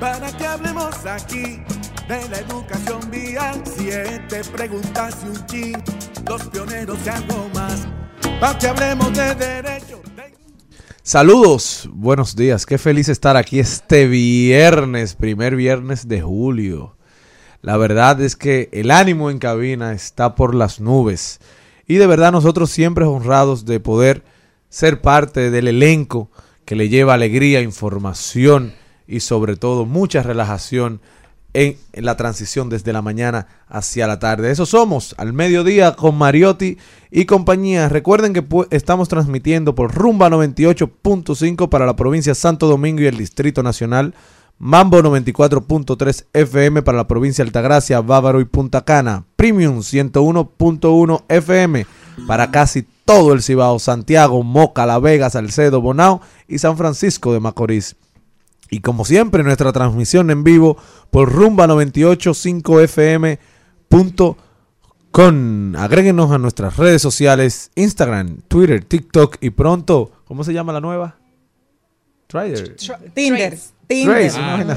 para que hablemos aquí de la educación vial. Siete preguntas y un chin, los pioneros y algo más, para que hablemos de derecho. Saludos, buenos días, qué feliz estar aquí este viernes, primer viernes de julio. La verdad es que el ánimo en cabina está por las nubes y de verdad nosotros siempre honrados de poder ser parte del elenco que le lleva alegría, información y sobre todo mucha relajación en, la transición desde la mañana hacia la tarde. Eso somos al mediodía con Mariotti y compañía. Recuerden que estamos transmitiendo por Rumba 98.5 para la provincia de Santo Domingo y el Distrito Nacional. Mambo 94.3 FM para la provincia de Altagracia, Bávaro y Punta Cana. Premium 101.1 FM para casi todo el Cibao, Santiago, Moca, La Vega, Salcedo, Bonao y San Francisco de Macorís. Y como siempre, nuestra transmisión en vivo por rumba985fm.com. Agréguenos a nuestras redes sociales, Instagram, Twitter, TikTok y pronto, ¿cómo se llama la nueva? Tinder. Tinder. Ah,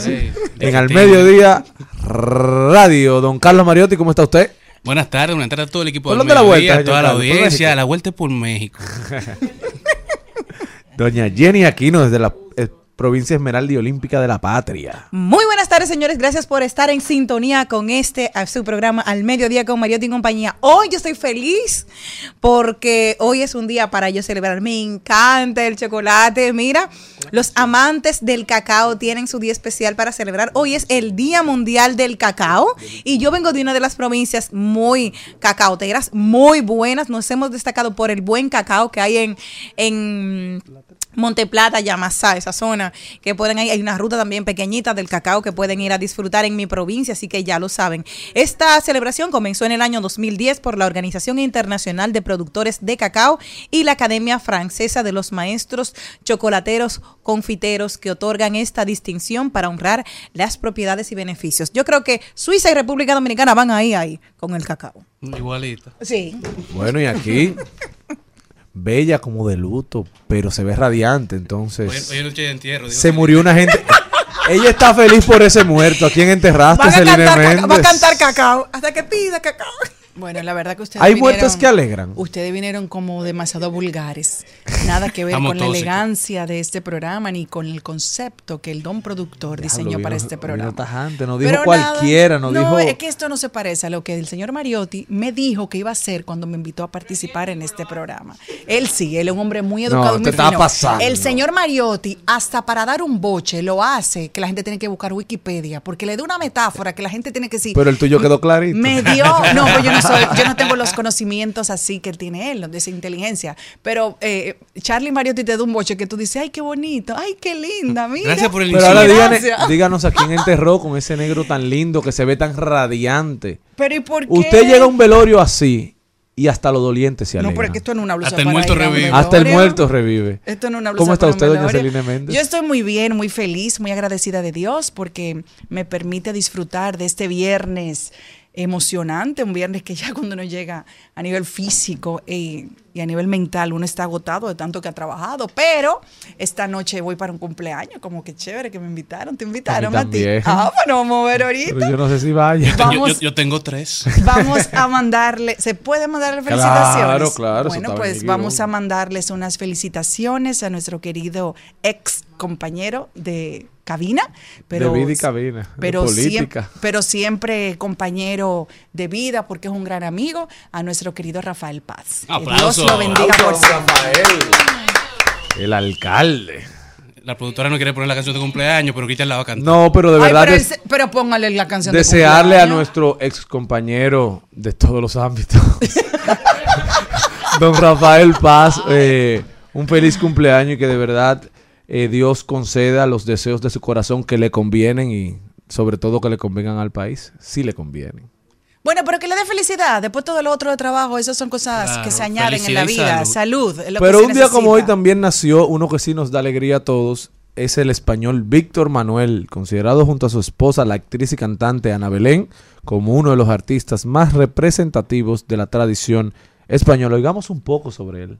en Al Mediodía Radio. Don Carlos Mariotti, ¿cómo está usted? Buenas tardes, buenas tardes a todo el equipo de la vuelta, a toda la audiencia, la vuelta por México. Doña Jenny Aquino desde la provincia Esmeralda y Olímpica de la Patria. Muy buenas tardes, señores. Gracias por estar en sintonía con este su programa Al Mediodía con Mariotti y compañía. Hoy yo estoy feliz porque hoy es un día para yo celebrar. Me encanta el chocolate. Mira, los amantes del cacao tienen su día especial para celebrar. Hoy es el Día Mundial del Cacao y yo vengo de una de las provincias muy cacaoteras, muy buenas. Nos hemos destacado por el buen cacao que hay en, en Monteplata, Yamasá, esa zona, que pueden ir, hay una ruta también pequeñita del cacao que pueden ir a disfrutar en mi provincia, así que ya lo saben. Esta celebración comenzó en el año 2010 por la Organización Internacional de Productores de Cacao y la Academia Francesa de los Maestros Chocolateros Confiteros que otorgan esta distinción para honrar las propiedades y beneficios. Yo creo que Suiza y República Dominicana van ahí, ahí, con el cacao. Igualito. Sí. Bueno, y aquí bella como de luto, pero se ve radiante, entonces... se murió una gente... Ella está feliz por ese muerto. ¿A quién enterraste, Celine Méndez? Va a cantar cacao hasta que pida cacao. Bueno, la verdad que ustedes. Hay muertes que alegran. Ustedes vinieron como demasiado vulgares. Nada que ver con la elegancia de este programa ni con el concepto que el don productor diseñó para este programa. Tajante, no dijo cualquiera, no, dijo. No, es que esto no se parece a lo que el señor Mariotti me dijo que iba a hacer cuando me invitó a participar en este programa. Él sí, él es un hombre muy educado y muy está Pasando. El señor Mariotti, hasta para dar un boche, lo hace que la gente tiene que buscar Wikipedia, porque le da una metáfora que la gente tiene que decir. Pero el tuyo quedó clarito. Me dio. No, pues yo no soy, yo no tengo los conocimientos así que tiene él, de esa inteligencia. Pero eh, Charlie Mariotti te da un boche que tú dices, ay, qué bonito, ay, qué linda, mira. Gracias por el Pero ahora díganos a quién enterró con ese negro tan lindo que se ve tan radiante. Pero ¿y por qué? Usted llega a un velorio así y hasta los dolientes se No, alegran. porque esto no es una blusa Hasta el para muerto revive. Hasta el muerto revive. Esto no es una blusa ¿Cómo está para usted, doña. Celina Méndez? Yo estoy muy bien, muy feliz, muy agradecida de Dios porque me permite disfrutar de este viernes emocionante, un viernes que ya cuando uno llega a nivel físico eh, y a nivel mental uno está agotado de tanto que ha trabajado, pero esta noche voy para un cumpleaños, como que chévere que me invitaron, te invitaron a, ti. también. Ah, bueno, vamos a ver ahorita. Pero yo no sé si vaya. Yo- Vamos. yo- yo tengo tres. Vamos a mandarle, ¿se puede mandarle Claro, felicitaciones? claro, eso Bueno, pues vamos a mandarles unas felicitaciones a nuestro querido ex compañero de cabina, pero de vida y cabina. pero de siempre, política. pero siempre compañero de vida porque es un gran amigo a nuestro querido Rafael Paz. Dios lo bendiga por siempre. El alcalde. La productora no quiere poner la canción de cumpleaños, pero Cristian la va a cantar. No, pero de Ay, verdad pero, des- ese- pero póngale la canción de desearle a nuestro ex compañero de todos los ámbitos, don Rafael Paz, eh, un feliz cumpleaños y que de verdad eh, Dios conceda los deseos de su corazón que le convienen y sobre todo que le convengan al país. Sí le convienen. Bueno, pero que le dé felicidad. Después todo lo otro de trabajo, esas son cosas Claro, que se añaden en la vida. salud. Lo Pero se un día como hoy también nació uno que sí nos da alegría a todos. Es el español Víctor Manuel, considerado junto a su esposa, la actriz y cantante Ana Belén, como uno de los artistas más representativos de la tradición española. Oigamos un poco sobre él.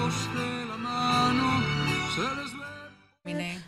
Juntos de la mano se les ve.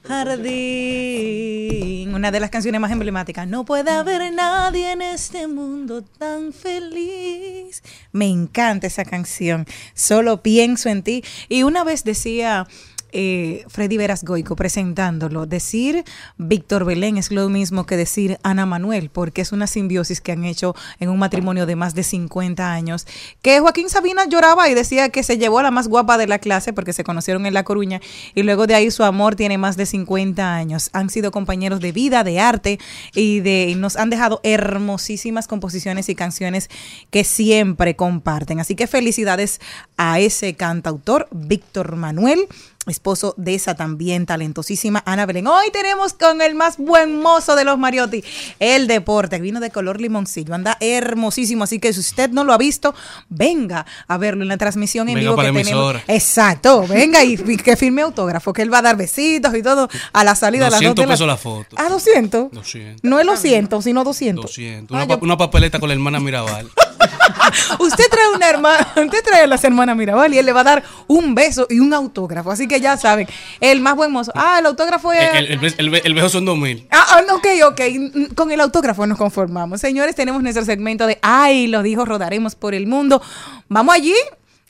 Jardín, una de las canciones más emblemáticas. No puede haber nadie en este mundo tan feliz. Me encanta esa canción. Solo pienso en ti. Y una vez decía eh, Freddy Veras Goico presentándolo, decir Víctor Belén es lo mismo que decir Ana Manuel, porque es una simbiosis que han hecho en un matrimonio de más de 50 años. Que Joaquín Sabina lloraba y decía que se llevó a la más guapa de la clase porque se conocieron en La Coruña y luego de ahí su amor tiene más de 50 años. Han sido compañeros de vida, de arte y de y nos han dejado hermosísimas composiciones y canciones que siempre comparten. Así que felicidades a ese cantautor, Víctor Manuel esposo de esa también talentosísima Ana Belén. Hoy tenemos con el más buen mozo de los Mariotti, el deporte, vino de color limoncillo, anda hermosísimo, así que si usted no lo ha visto, venga a verlo en la transmisión en Venga vivo que la tenemos. Exacto, venga y, y que firme autógrafo, que él va a dar besitos y todo a la salida a las 200 dos de la- pesos la foto. Ah, 200. 200. No es los 100, sino 200. 200. Ah, Una, yo- pa- una papeleta con la hermana Mirabal. Usted trae una hermana, usted trae a las hermanas Mirabal y él le va a dar un beso y un autógrafo. Así que ya saben, el más buen mozo. Ah, el autógrafo es. el, el, el, el, be- el beso son 2000. Ah, ah, ok, ok. Mm, Con el autógrafo nos conformamos. Señores, tenemos nuestro segmento de Ay, lo dijo, rodaremos por el mundo. Vamos allí.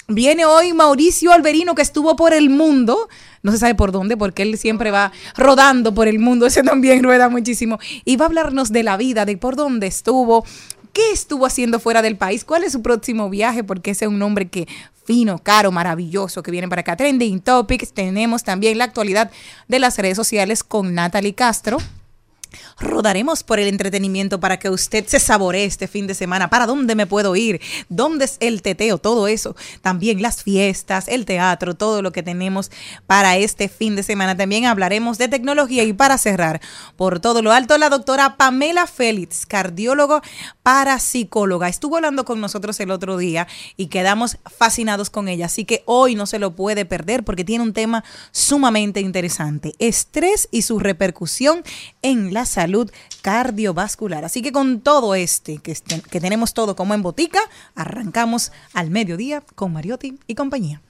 Viene hoy Mauricio Alberino, que estuvo por el mundo. No se sabe por dónde, porque él siempre va rodando por el mundo. Ese también rueda muchísimo. Y va a hablarnos de la vida, de por dónde estuvo, qué estuvo haciendo fuera del país, cuál es su próximo viaje, porque ese es un hombre que fino, caro, maravilloso, que viene para acá. Trending Topics. Tenemos también la actualidad de las redes sociales con Natalie Castro. Rodaremos por el entretenimiento para que usted se saboree este fin de semana. ¿Para dónde me puedo ir? ¿Dónde es el teteo? Todo eso. También las fiestas, el teatro, todo lo que tenemos para este fin de semana. También hablaremos de tecnología y para cerrar, por todo lo alto, la doctora Pamela Félix, cardiólogo parapsicóloga. Estuvo hablando con nosotros el otro día y quedamos fascinados con ella. Así que hoy no se lo puede perder porque tiene un tema sumamente interesante. Estrés y su repercusión en la salud salud cardiovascular. Así que con todo este, que, este- que tenemos todo como en botica, arrancamos al mediodía con Mariotti y compañía.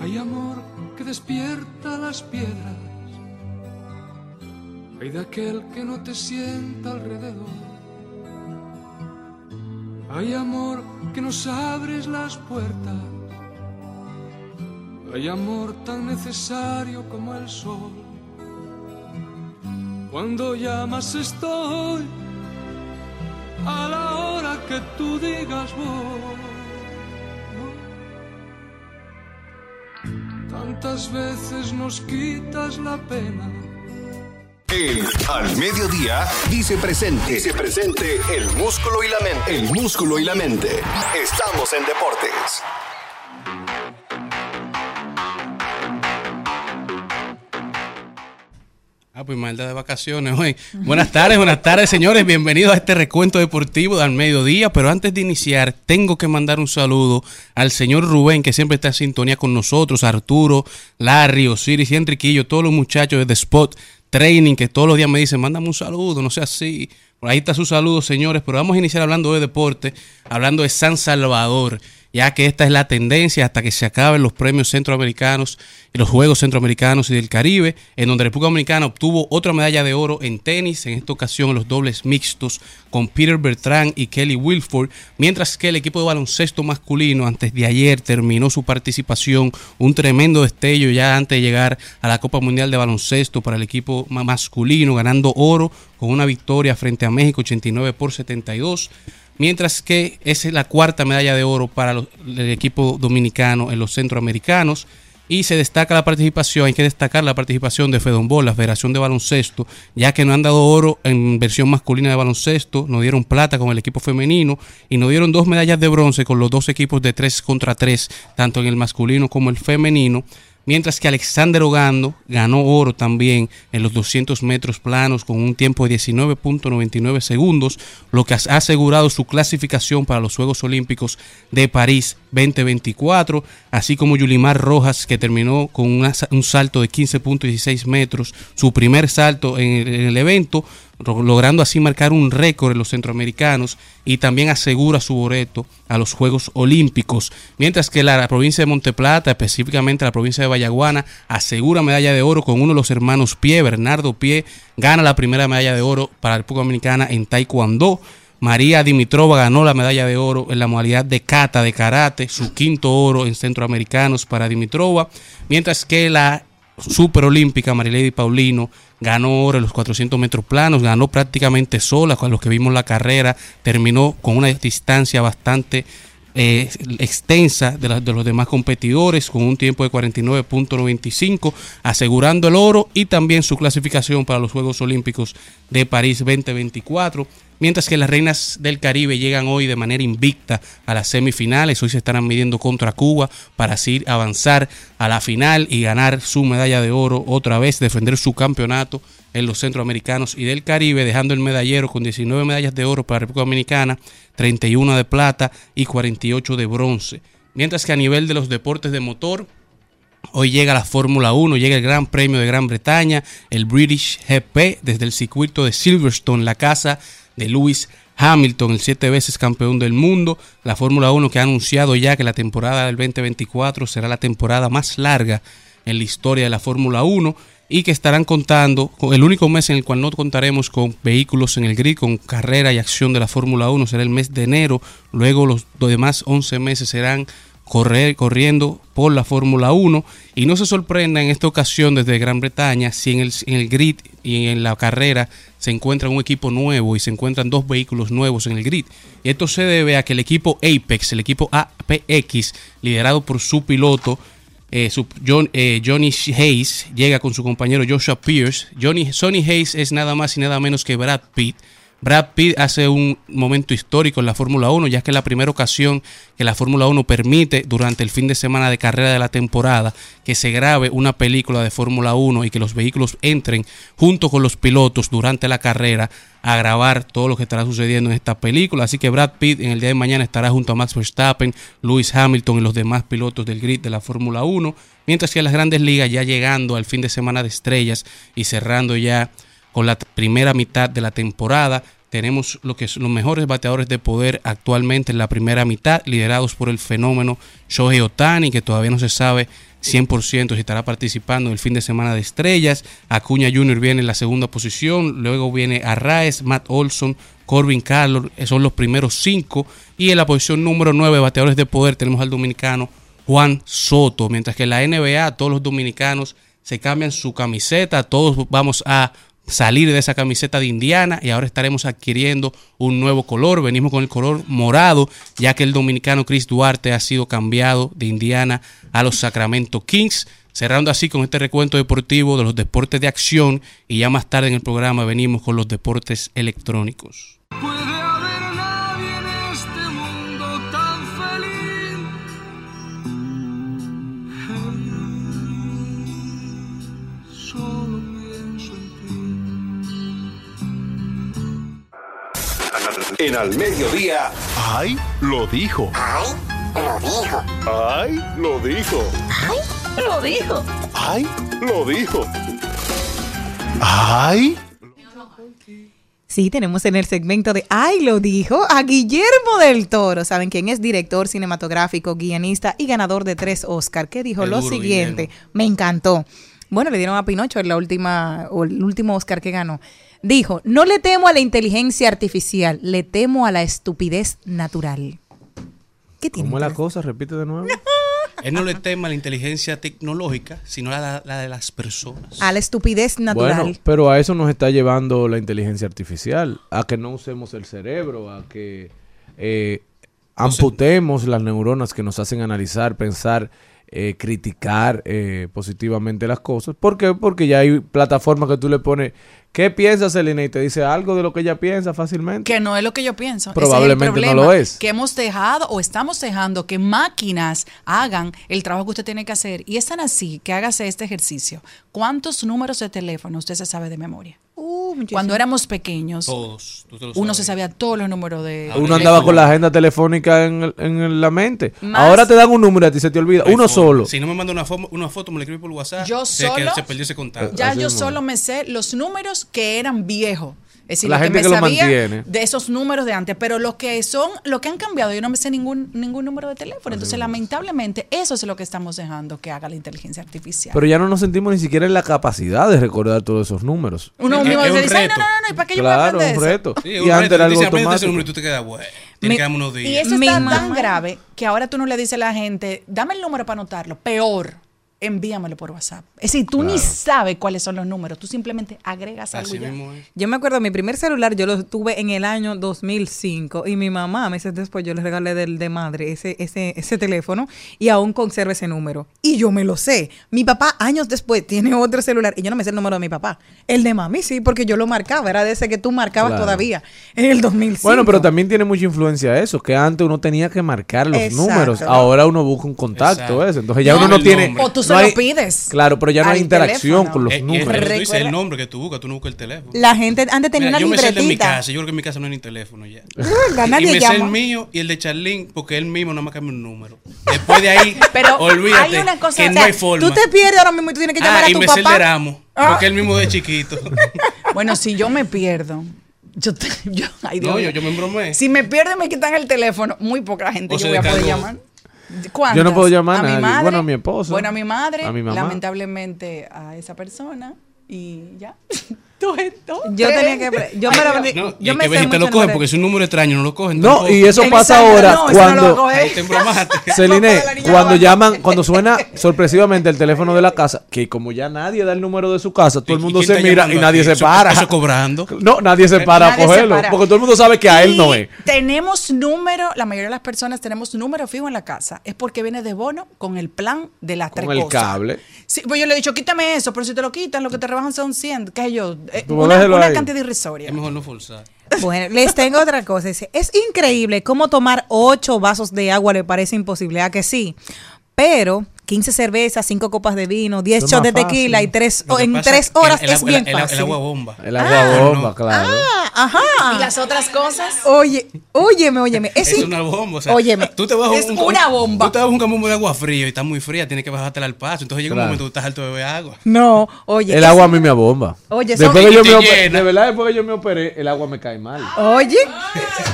Hay amor que despierta las piedras. Hay de aquel que no te sienta alrededor. Hay amor que nos abres las puertas. Hay amor tan necesario como el sol. Cuando llamas estoy a la hora que tú digas voy. Tantas veces nos quitas la pena. El Al Mediodía dice presente. Dice presente el músculo y la mente. El músculo y la mente. Estamos en deportes. Ah, pues maldad de vacaciones hoy. Buenas tardes, buenas tardes, señores. Bienvenidos a este recuento deportivo del mediodía. Pero antes de iniciar, tengo que mandar un saludo al señor Rubén, que siempre está en sintonía con nosotros, Arturo, Larry, Osiris y Enriquillo, todos los muchachos de Spot Training, que todos los días me dicen, mándame un saludo, no sea así. Por ahí está su saludo, señores. Pero vamos a iniciar hablando de deporte, hablando de San Salvador ya que esta es la tendencia hasta que se acaben los premios centroamericanos los Juegos Centroamericanos y del Caribe, en donde República Dominicana obtuvo otra medalla de oro en tenis, en esta ocasión en los dobles mixtos con Peter Bertrand y Kelly Wilford, mientras que el equipo de baloncesto masculino antes de ayer terminó su participación, un tremendo destello ya antes de llegar a la Copa Mundial de Baloncesto para el equipo ma- masculino, ganando oro con una victoria frente a México 89 por 72 mientras que es la cuarta medalla de oro para los- el equipo dominicano en los centroamericanos. Y se destaca la participación, hay que destacar la participación de Fedonbol, la Federación de Baloncesto, ya que no han dado oro en versión masculina de baloncesto, nos dieron plata con el equipo femenino y nos dieron dos medallas de bronce con los dos equipos de 3 contra 3, tanto en el masculino como el femenino. Mientras que Alexander Ogando ganó oro también en los 200 metros planos con un tiempo de 19.99 segundos, lo que ha asegurado su clasificación para los Juegos Olímpicos de París 2024, así como Yulimar Rojas que terminó con un salto de 15.16 metros, su primer salto en el, en el evento, logrando así marcar un récord en los centroamericanos y también asegura su boleto a los Juegos Olímpicos, mientras que la, provincia de Monteplata, específicamente la provincia de Vallaguana, asegura medalla de oro con uno de los hermanos Pie, Bernardo Pie, gana la primera medalla de oro para la República Dominicana en Taekwondo. María Dimitrova ganó la medalla de oro en la modalidad de kata de karate, su quinto oro en centroamericanos para Dimitrova, mientras que la superolímpica Marilady Paulino ganó oro en los 400 metros planos, ganó prácticamente sola con los que vimos la carrera, terminó con una distancia bastante eh, extensa de, la- de los demás competidores con un tiempo de 49.95, asegurando el oro y también su clasificación para los Juegos Olímpicos de París 2024. Mientras que las reinas del Caribe llegan hoy de manera invicta a las semifinales, hoy se estarán midiendo contra Cuba para así avanzar a la final y ganar su medalla de oro otra vez, defender su campeonato en los centroamericanos y del Caribe, dejando el medallero con 19 medallas de oro para República Dominicana, 31 de plata y 48 de bronce. Mientras que a nivel de los deportes de motor, Hoy llega la Fórmula 1, llega el Gran Premio de Gran Bretaña, el British GP desde el circuito de Silverstone, la casa de Lewis Hamilton, el siete veces campeón del mundo. La Fórmula 1 que ha anunciado ya que la temporada del 2024 será la temporada más larga en la historia de la Fórmula 1 y que estarán contando con el único mes en el cual no contaremos con vehículos en el grid, con carrera y acción de la Fórmula 1 será el mes de enero. Luego los demás 11 meses serán correr, corriendo por la Fórmula 1 y no se sorprenda en esta ocasión desde Gran Bretaña si en el, en el grid y en la carrera se encuentra un equipo nuevo y se encuentran dos vehículos nuevos en el grid. Y esto se debe a que el equipo Apex, el equipo APX, liderado por su piloto eh, John- eh, Johnny Hayes, llega con su compañero Joshua Pierce. Johnny, Sonny Hayes es nada más y nada menos que Brad Pitt Brad Pitt hace un momento histórico en la Fórmula 1, ya que es la primera ocasión que la Fórmula 1 permite durante el fin de semana de carrera de la temporada que se grabe una película de Fórmula 1 y que los vehículos entren junto con los pilotos durante la carrera a grabar todo lo que estará sucediendo en esta película. Así que Brad Pitt en el día de mañana estará junto a Max Verstappen, Lewis Hamilton y los demás pilotos del grid de la Fórmula 1, mientras que las grandes ligas ya llegando al fin de semana de estrellas y cerrando ya con la primera mitad de la temporada. Tenemos lo que son los mejores bateadores de poder actualmente en la primera mitad, liderados por el fenómeno Shohei Otani, que todavía no se sabe 100% si estará participando en el fin de semana de estrellas. Acuña Jr. viene en la segunda posición, luego viene Arraez, Matt Olson, Corbin Carlos, son los primeros cinco. Y en la posición número 9, bateadores de poder, tenemos al dominicano Juan Soto, mientras que en la NBA todos los dominicanos se cambian su camiseta, todos vamos a salir de esa camiseta de Indiana y ahora estaremos adquiriendo un nuevo color. Venimos con el color morado, ya que el dominicano Chris Duarte ha sido cambiado de Indiana a los Sacramento Kings. Cerrando así con este recuento deportivo de los deportes de acción y ya más tarde en el programa venimos con los deportes electrónicos. En al mediodía. ¡Ay! Lo dijo. ¡Ay! Lo dijo. ¡Ay! Lo dijo. Lo dijo. ¡Ay! Lo dijo. ¡Ay! Sí, tenemos en el segmento de Ay, lo dijo a Guillermo del Toro. ¿Saben quién es? Director cinematográfico, guionista y ganador de tres Oscar. Que dijo Qué lo duro, siguiente. Guillermo. Me encantó. Bueno, le dieron a Pinocho en la última, o el último Oscar que ganó. Dijo, no le temo a la inteligencia artificial, le temo a la estupidez natural. ¿Qué tiene? ¿Cómo es la cosa? Repite de nuevo. Él no le tema a la inteligencia tecnológica, sino a la, la de las personas. A la estupidez natural. Bueno, pero a eso nos está llevando la inteligencia artificial, a que no usemos el cerebro, a que eh, amputemos las neuronas que nos hacen analizar, pensar, eh, criticar eh, positivamente las cosas. ¿Por qué? Porque ya hay plataformas que tú le pones, ¿qué piensas, Elena? Y te dice algo de lo que ella piensa fácilmente. Que no es lo que yo pienso. Probablemente no es el problema, lo es. Que hemos dejado o estamos dejando que máquinas hagan el trabajo que usted tiene que hacer. Y es tan así que hágase este ejercicio. ¿Cuántos números de teléfono usted se sabe de memoria? Uh. Cuando éramos pequeños, Todos. tú te lo uno se sabía todos los números de. Ahora Uno andaba con la agenda telefónica en, el- en la mente. Más- Ahora te dan un número y a ti se te olvida. Uno solo. Si no me manda una, foto, una foto, me la escribe por WhatsApp. Yo sé que solo- se perdió ese contacto. Ya Así yo solo me sé los números que eran viejos. Es decir, La lo gente que que me lo sabía mantiene. de esos números de antes, pero los que son, lo que han cambiado, yo no me sé ningún ningún número de teléfono. Entonces, lamentablemente, eso es lo que estamos dejando que haga la inteligencia artificial. Pero ya no nos sentimos ni siquiera en la capacidad de recordar todos esos números. Uno mismo un dice, "Ay, no, no, no, no, ¿y para qué yo voy a Claro, aprender un eso?" reto. Sí, y un antes reto, era algo dice, "Aprende ese automático. número", y tú te quedas, bueno, tiene Mi- que darme unos Y días. eso está tan grave que ahora tú no le dices a la gente, dame el número para anotarlo. Peor, envíamelo por WhatsApp. Es decir, tú ni sabes cuáles son los números, tú simplemente agregas algo Así mismo es. Yo me acuerdo, mi primer celular yo lo tuve en el año 2005 y mi mamá, meses después, yo le regalé del de madre ese, ese, ese teléfono y aún conserva ese número. Y yo me lo sé. Mi papá, años después, tiene otro celular y yo no me sé el número de mi papá. El de mami sí, porque yo lo marcaba. Era de ese que tú marcabas Claro. todavía en el 2005. Bueno, pero también tiene mucha influencia eso, que antes uno tenía que marcar los Exacto. números, ahora uno busca un contacto, eso. Entonces ya No, uno no tiene... nombre. O tú se no lo pides Claro, pero ya no hay interacción teléfono. con los Eh, y es números. tú dices el nombre que tú buscas, tú no buscas el teléfono. La gente antes tenía Mira, una yo me sé el de mi libretita. casa, yo creo que en mi casa no hay ni teléfono ya. ¿Verdad? y Nadie me sé el llama. mío y el de Charlene porque él mismo no me cambia un número. Después de ahí, Pero olvídate hay una cosa- que o no sea, hay forma. Tú te pierdes ahora mismo y tú tienes que llamar ah, a y tu me sé el de papá. Ah. porque él mismo de chiquito. Bueno, si yo me pierdo, yo, te- yo, ay, Dios no, yo, yo me embromé. Si me pierdo y me quitan el teléfono, muy poca gente O yo voy a poder llamar. ¿Cuántas? Yo no puedo llamar a mi madre, Bueno, a mi esposo. Bueno, a mi madre. A mi mamá. Lamentablemente a esa persona. Y ya. Yo tenía que... Yo me lo aprendí- No, y yo me que ver sé si te lo cogen, porque es un número extraño no lo cogen. No, y eso pasa ahora no, eso no lo cuando... Celine, cuando llaman, cuando suena sorpresivamente el teléfono de la casa, que como ya nadie da el número de su casa, todo el ¿Y mundo se mira y nadie se para. Eso cobrando. No, nadie se para a cogerlo, para. porque todo el mundo sabe que a él Y no es. Tenemos número, la mayoría de las personas tenemos número fijo en la casa. Es porque viene de bono con el plan de las Con tres el cosas. cable. Sí, pues yo le he dicho, quítame eso, pero si te lo quitan, lo que te rebajan son 100, qué sé yo, eh, una, cantidad irrisoria. Es mejor no forzar. Bueno, les tengo otra cosa. Dice, es increíble cómo tomar ocho vasos de agua le parece imposible. ¿A que sí? Pero 15 cervezas, 5 copas de vino, 10 Eso es shots de tequila fácil. y tres, en pasa 3 es que horas el es bien el- el- fácil. El agua bomba. El agua bomba, no. claro. Ah, ajá. ¿Y las otras cosas? Oye, óyeme, óyeme. Es, Es una bomba. O sea, Óyeme. Tú te vas Es una bomba. Tú te vas a un camombo de agua frío y está muy fría, tienes que bajártela al paso. Entonces llega Claro. un momento que tú estás harto de beber agua. No, oye. El es- agua a mí me abomba. Oye, después que yo me operé, de verdad, después que yo me operé, el agua me cae mal. Oye.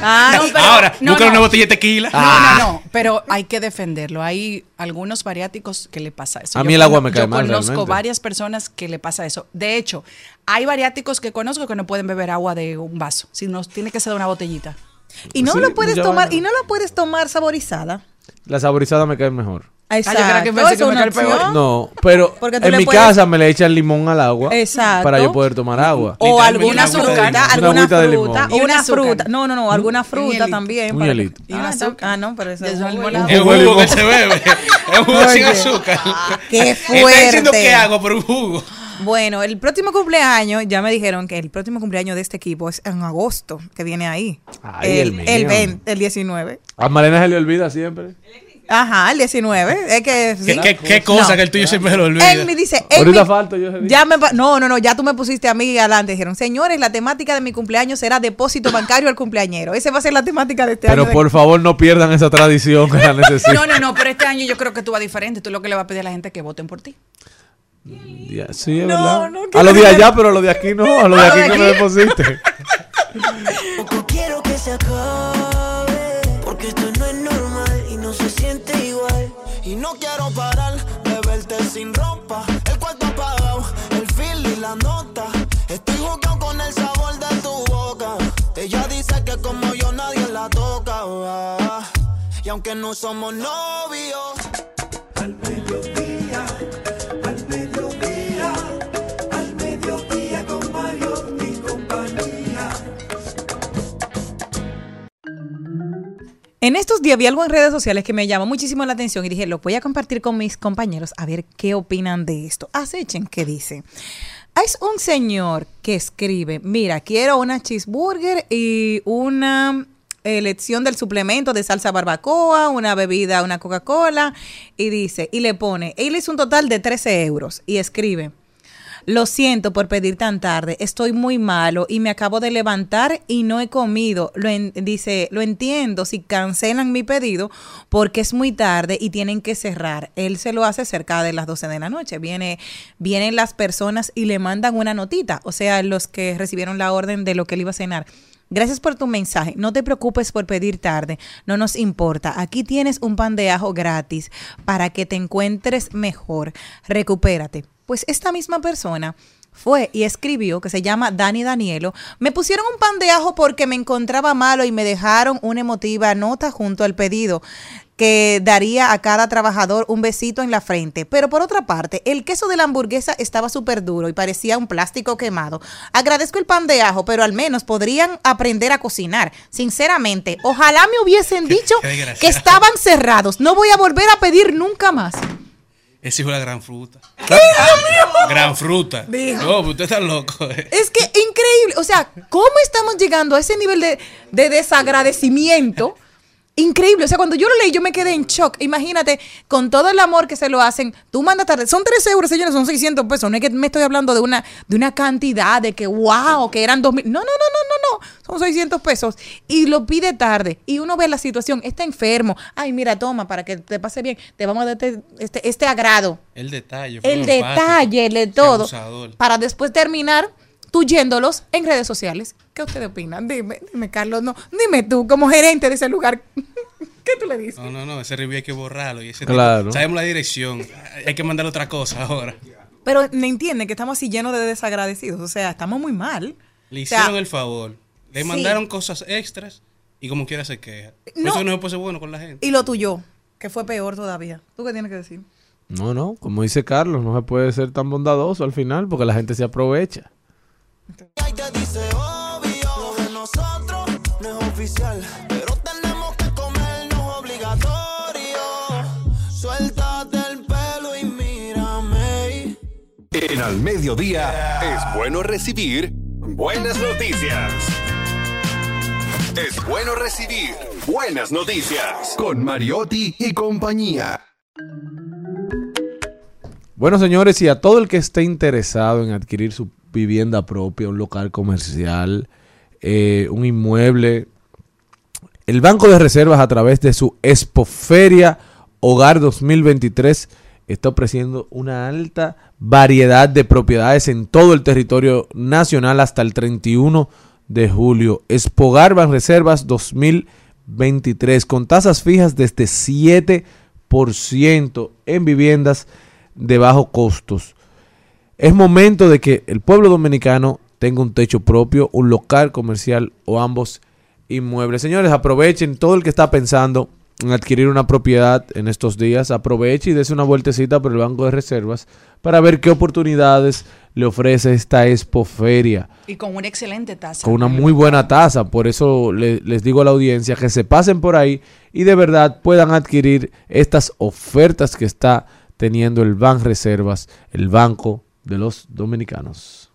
Ah, No, pero- Ahora, no, busca no. una botella de tequila. No, Ah. no, no, pero hay que defenderlo. Hay algunos bariáticos que le pasa eso. A Yo mí el agua me cae Yo mal, conozco realmente. varias personas que le pasa eso. De hecho, hay bariáticos que conozco que no pueden beber agua de un vaso, sino tiene que ser de una botellita. y no Sí, lo puedes tomar, y no la puedes tomar saborizada. La saborizada me cae mejor. Exacto. yo creo que me una cae peor. No, pero en mi puedes- casa me le echan limón al agua Exacto. para yo poder tomar agua. O alguna una de fruta. Una alguna de fruta, limón. Y un una fruta. No, no, no, alguna fruta también. Un hielito. Y un Ah, azúcar. Ah, no, pero eso De es limonada. Es jugo de que se bebe. Es un jugo sin azúcar. Qué Está diciendo fuerte. que hago por un jugo. Bueno, el próximo cumpleaños, ya me dijeron que el próximo cumpleaños de este equipo es en agosto, que viene ahí. Ay, el mío. el 20, el 19. A Malena se le olvida siempre. Ajá, el 19. Es que. ¿Qué, sí. qué, qué cosa No. que el tuyo siempre se lo olvida? Él me dice, él Ahorita me- falto yo ya me no, no, no, ya tú me pusiste a mí adelante. Dijeron, señores, la temática de mi cumpleaños será depósito bancario al cumpleañero. Esa va a ser la temática de este Pero año. de- por favor no pierdan esa tradición que la necesito. No, no, no, pero este año yo creo que tú vas diferente. Tú lo que le vas a pedir a la gente es que voten por ti. Ya, Sí, es No, verdad. no, a los no de allá, pero a los de aquí no. A los de aquí que me deposite. Poco quiero que se acabe, porque esto no es normal y no se siente igual. Y no quiero parar de verte sin ropa, el cuarto apagado, el feel y la nota. Estoy jugando con el sabor de tu boca. Ella dice que como yo nadie la toca. ah. Y aunque no somos novios, En estos días vi algo en redes sociales que me llamó muchísimo la atención y dije, lo voy a compartir con mis compañeros a ver qué opinan de esto. Acechen qué dice. Es un señor que escribe, mira, quiero una cheeseburger y una elección del suplemento de salsa barbacoa, una bebida, una Coca-Cola, y dice, y le pone, él hizo un total de 13 euros y escribe, lo siento por pedir tan tarde, estoy muy malo y me acabo de levantar y no he comido. Lo en- dice, lo entiendo si cancelan mi pedido porque es muy tarde y tienen que cerrar. Él se lo hace cerca de las 12 de la noche. Viene, vienen las personas y le mandan una notita, o sea, los que recibieron la orden de lo que él iba a cenar. Gracias por tu mensaje. No te preocupes por pedir tarde. No nos importa. Aquí tienes un pan gratis para que te encuentres mejor. Recupérate. Pues esta misma persona fue y escribió, que se llama Dani Danielo, me pusieron un pan de ajo porque me encontraba malo y me dejaron una emotiva nota junto al pedido que daría a cada trabajador un besito en la frente. Pero por otra parte, el queso de la hamburguesa estaba súper duro y parecía un plástico quemado. Agradezco el pan de ajo, pero al menos podrían aprender a cocinar. Sinceramente, ojalá me hubiesen dicho que estaban cerrados. No voy a volver a pedir nunca más. Ese hijo de la gran fruta. Gran fruta. No, pues usted está loco. eh. Es que increíble. O sea, ¿cómo estamos llegando a ese nivel de, de desagradecimiento? Increíble. O sea, cuando yo lo leí, yo me quedé en shock. Imagínate, con todo el amor que se lo hacen, tú mandas tarde. Son 3 euros, señores, son 600 pesos. No es que me estoy hablando de una, de una cantidad de que, wow, que eran 2 mil. No, no, no, no, no, no. Son 600 pesos. Y lo pide tarde. Y uno ve la situación, está enfermo. Ay, mira, toma, para que te pase bien. Te vamos a dar este, este, este agrado El detalle. fue el detalle de todo abusador. para después terminar tú yéndolos en redes sociales. ¿Qué ustedes opinan? Dime, dime, Carlos, no, dime tú, como gerente de ese lugar, ¿qué tú le dices? No, no, no, ese review hay que borrarlo. Y ese Claro. tipo- sabemos la dirección. Hay que mandarle otra cosa ahora. Pero me entienden que estamos así llenos de desagradecidos, o sea, estamos muy mal. Le O sea, hicieron el favor. Le sí. mandaron cosas extras y como quiera se queja. Por No. eso no se puede ser bueno con la gente. Y lo tuyo, que fue peor todavía. ¿Tú qué tienes que decir? No, no, como dice Carlos, no se puede ser tan bondadoso al final porque la gente se aprovecha. Dice obvio. Lo de nosotros no es oficial, pero tenemos que comernos obligatorio. Suéltate el pelo y mírame. En Al Mediodía es bueno recibir buenas noticias. Es bueno recibir buenas noticias con Mariotti y compañía. Bueno, señores, y a todo el que esté interesado en adquirir su vivienda propia, un local comercial, eh, un inmueble, el Banco de Reservas a través de su Expoferia Hogar 2023 está ofreciendo una alta variedad de propiedades en todo el territorio nacional hasta el 31 de julio. Expogar Reservas 2023 con tasas fijas desde 7% en viviendas de bajo costos. Es momento de que el pueblo dominicano tenga un techo propio, un local comercial o ambos inmuebles. Señores, aprovechen todo el que está pensando en adquirir una propiedad en estos días, aproveche y dése una vueltecita por el Banco de Reservas para ver qué oportunidades le ofrece esta expoferia. Y con una excelente tasa. Con una muy buena tasa. Por eso le- les digo a la audiencia que se pasen por ahí y de verdad puedan adquirir estas ofertas que está teniendo el Ban Reservas, el Banco de los Dominicanos.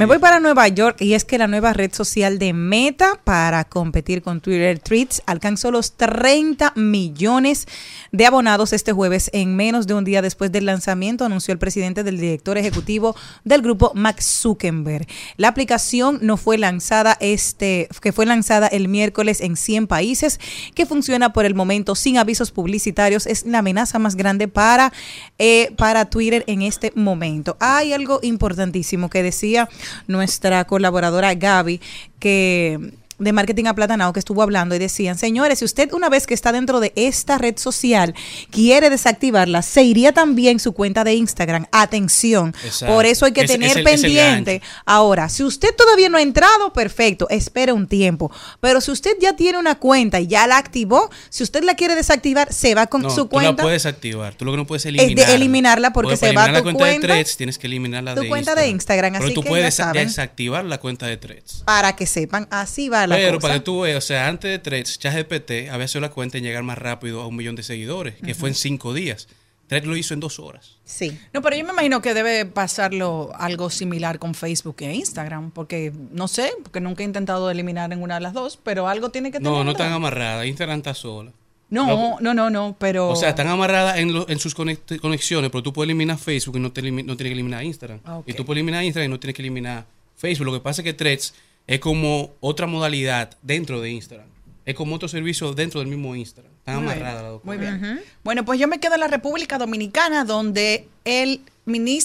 Me voy para Nueva York y es que la nueva red social de Meta para competir con Twitter Tweets alcanzó los 30 millones de abonados este jueves en menos de un día después del lanzamiento, anunció el presidente del director ejecutivo del grupo Max Zuckerberg. La aplicación no fue lanzada este que fue lanzada el miércoles en 100 países, que funciona por el momento sin avisos publicitarios, es la amenaza más grande para eh, para Twitter en este momento. Hay algo importantísimo que decía nuestra colaboradora Gaby, que de marketing aplatanado que estuvo hablando y decían, señores, si usted una vez que está dentro de esta red social quiere desactivarla, se iría también su cuenta de Instagram. Atención, Exacto. por eso hay que tener es el- es pendiente. Ahora, si usted todavía no ha entrado, perfecto, espere un tiempo. Pero si usted ya tiene una cuenta y ya la activó, si usted la quiere desactivar, se va con No, su tú la cuenta. puedes activar. Tú lo que no puedes de eliminarla. porque se va a eliminar tu la cuenta, cuenta, de Threads, tienes que eliminarla tu de cuenta Instagram. de Instagram, Pero así tú que puedes ya saben. desactivar la cuenta de Threads. Para que sepan, así va la Pero cosa. para que tú veas, o sea, antes de Threads, ChatGPT había hecho la cuenta en llegar más rápido a un millón de seguidores, que fue en cinco días. Threads lo hizo en dos horas. Sí. No, pero yo me imagino que debe pasarlo algo similar con Facebook e Instagram, porque no sé, porque nunca he intentado eliminar ninguna de las dos, pero algo tiene que tener. No, no están amarradas. Instagram está sola. No, no, no, no, pero. O sea, están amarradas en, lo- en sus conexiones, pero tú puedes eliminar Facebook y no, te elimi- no tienes que eliminar Instagram. Ah. Y tú puedes eliminar Instagram y no tienes que eliminar Facebook. Lo que pasa es que Threads es como otra modalidad dentro de Instagram. Es como otro servicio dentro del mismo Instagram. Amarradas bien, las dos Muy bien. Bueno, pues yo me quedo en la República Dominicana, donde el,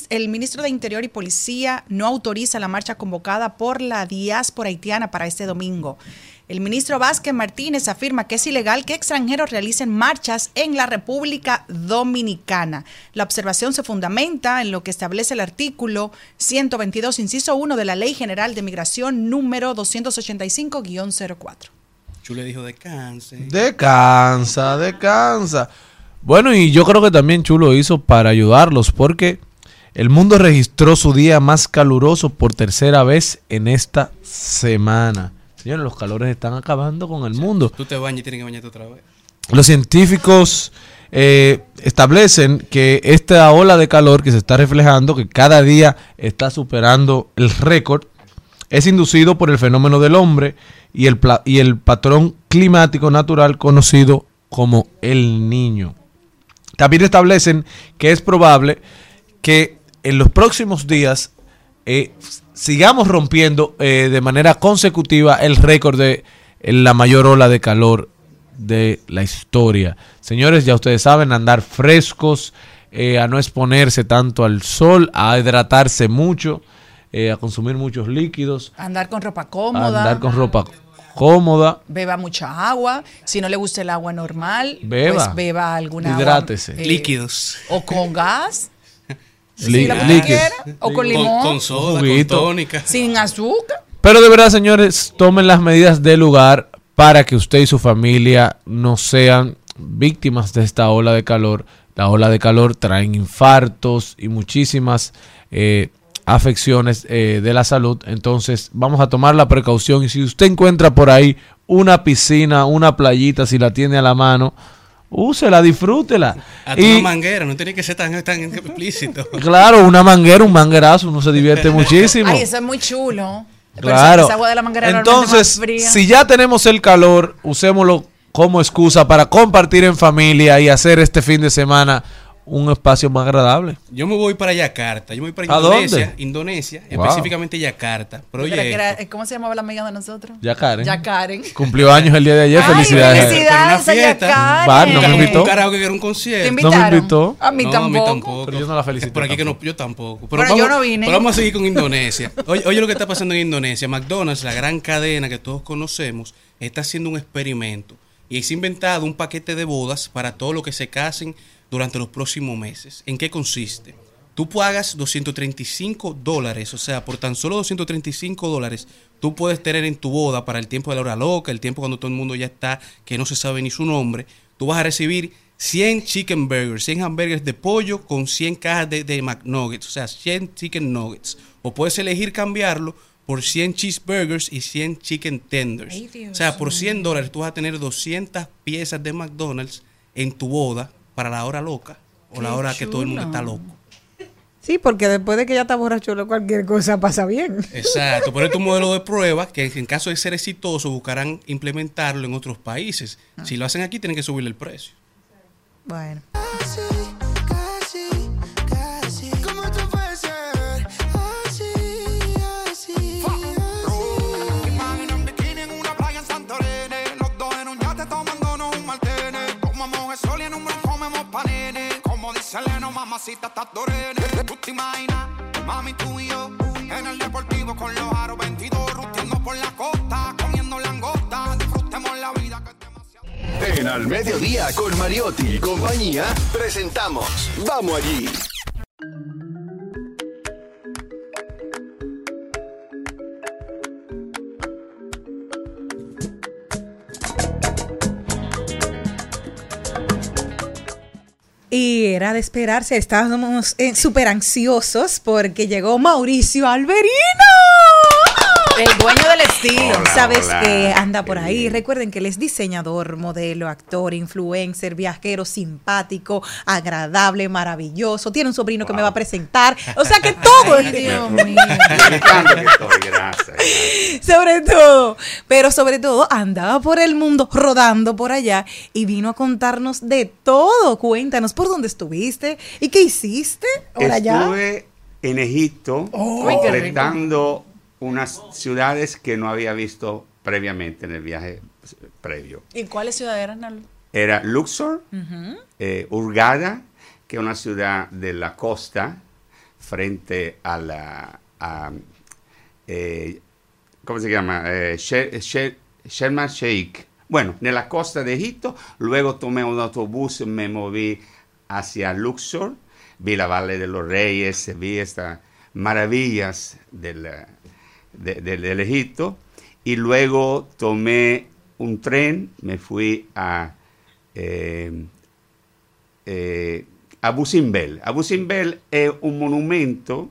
el ministro de Interior y Policía no autoriza la marcha convocada por la diáspora haitiana para este domingo. El ministro Vázquez Martínez afirma que es ilegal que extranjeros realicen marchas en la República Dominicana. La observación se fundamenta en lo que establece el artículo 122, inciso 1 de la Ley General de Migración número 285-04. Chule dijo descanse. Descansa, descansa. Bueno, y yo creo que también Chulo hizo para ayudarlos porque el mundo registró su día más caluroso por tercera vez en esta semana. Señores, los calores están acabando con el mundo. Tú te bañas y tienes que bañarte otra vez. Los científicos eh, establecen que esta ola de calor que se está reflejando, que cada día está superando el récord, es inducido por el fenómeno del hombre y el, y el patrón climático natural conocido como el niño. También establecen que es probable que en los próximos días eh, sigamos rompiendo eh, de manera consecutiva el récord de eh, la mayor ola de calor de la historia. Señores, ya ustedes saben, andar frescos, eh, a no exponerse tanto al sol, a hidratarse mucho, eh, a consumir muchos líquidos, Andar con ropa cómoda. andar con ropa cómoda. beba mucha agua. Si no le gusta el agua normal, Beba. pues beba alguna agua, Hidrátese. eh, Líquidos. O con gas, Líquidos. quiera, o con limón, con soda, Juguito. con tónica. sin azúcar. Pero de verdad, señores, tomen las medidas del lugar para que usted y su familia no sean víctimas de esta ola de calor. La ola de calor traen infartos y muchísimas eh, afecciones eh, de la salud. Entonces vamos a tomar la precaución y si usted encuentra por ahí una piscina, una playita, si la tiene a la mano, úsela, disfrútela. A Y- una manguera, no tiene que ser tan, tan explícito. Claro, una manguera, un manguerazo, uno se divierte muchísimo. Ay, eso es muy chulo. Claro. esa- esa agua de la manguera normalmente Entonces, más fría. si ya tenemos el calor, usémoslo como excusa para compartir en familia y hacer este fin de semana un espacio más agradable. Yo me voy para Yakarta, yo me voy para ¿A Indonesia, dónde? Indonesia, Wow. específicamente Yakarta. Era- ¿Cómo se llamaba la amiga de nosotros? Ya Karen. Ya Karen. Cumplió años el día de ayer. Ay, felicidades. felicidades Pero una a fiesta. Karen. Va, no me un invitó. karaoke que era un ¿Te concierto. invitaron? No me invitó. A mí No, tampoco. Pero yo no la felicité Por aquí que no, yo tampoco. Pero Bueno, vamos, yo no vine. pero vamos a seguir con Indonesia. Oye, oye lo que está pasando en Indonesia. McDonald's, la gran cadena que todos conocemos, está haciendo un experimento. Y se ha inventado un paquete de bodas para todos los que se casen durante los próximos meses. ¿En qué consiste? Tú pagas 235 dólares, o sea, por tan solo 235 dólares, tú puedes tener en tu boda para el tiempo de la hora loca, el tiempo cuando todo el mundo ya está, que no se sabe ni su nombre, tú vas a recibir 100 chicken burgers, 100 hamburgues de pollo con 100 cajas de, de McNuggets, o sea, 100 chicken nuggets. O puedes elegir cambiarlo por 100 cheeseburgers y 100 chicken tenders. Ay, o sea, por 100 dólares tú vas a tener 200 piezas de McDonald's en tu boda para la hora loca o la hora que todo el mundo está loco. Sí, porque después de que ya está borracho, cualquier cosa pasa bien. Exacto, pero es un modelo de prueba que en caso de ser exitoso buscarán implementarlo en otros países. Si lo hacen aquí tienen que subirle el precio. Bueno. Como dice Leno, mamacita, estás Tú te imaginas, mami, tú y yo En el deportivo con los aros 22 Ruteando por la costa, comiendo langosta. Disfrutemos la vida que es demasiado. En Al Mediodía con Mariotti y compañía, presentamos Vamos allí. Y era de esperarse, estábamos eh, súper ansiosos porque llegó Mauricio Alberino. El dueño del estilo. Sabes que anda por ahí. Recuerden que él es diseñador, modelo, actor, influencer, viajero, simpático, agradable, maravilloso. Tiene un sobrino que me va a presentar. O sea que todo Ay, Dios mío. Gracias. sobre todo, pero sobre todo andaba por el mundo rodando por allá y vino a contarnos de todo. Cuéntanos por dónde estuviste y qué hiciste allá. Estuve en Egipto rico. completando unas ciudades que no había visto previamente en el viaje previo. ¿Y cuáles ciudades eran? Era Luxor, eh, Hurghada, que es una ciudad de la costa frente a la... a, eh, ¿Cómo se llama? Eh, She- She- Sharm el Sheikh. Bueno, en la costa de Egipto. Luego tomé un autobús, me moví hacia Luxor, vi la Valle de los Reyes, vi estas maravillas del, eh, de- de- del Egipto. Y luego tomé un tren, me fui a, eh, eh, Abu Simbel. Abu Simbel es un monumento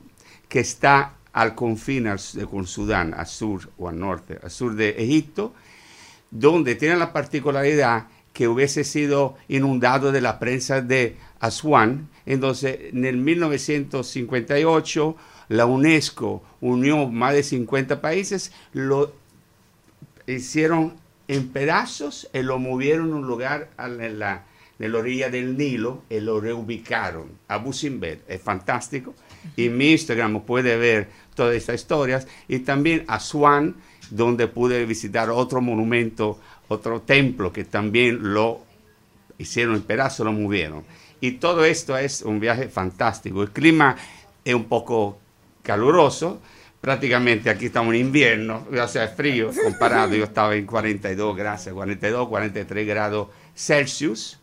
que está al confín con Sudán, al sur o al norte, al sur de Egipto, donde tiene la particularidad que hubiese sido inundado de la prensa de Aswan. Entonces, en el 1958, la UNESCO unió más de 50 países, lo hicieron en pedazos y lo movieron a un lugar a en la, orilla del Nilo y lo reubicaron. Abu Simbel es fantástico. Y en mi Instagram puede ver todas estas historias. Y también Aswan, donde pude visitar otro monumento, otro templo que también lo hicieron en pedazos, lo movieron. Y todo esto es un viaje fantástico. El clima es un poco caluroso. Prácticamente aquí estamos en invierno, o sea, es frío comparado. Yo estaba en 42 grados, 42, 43 grados Celsius.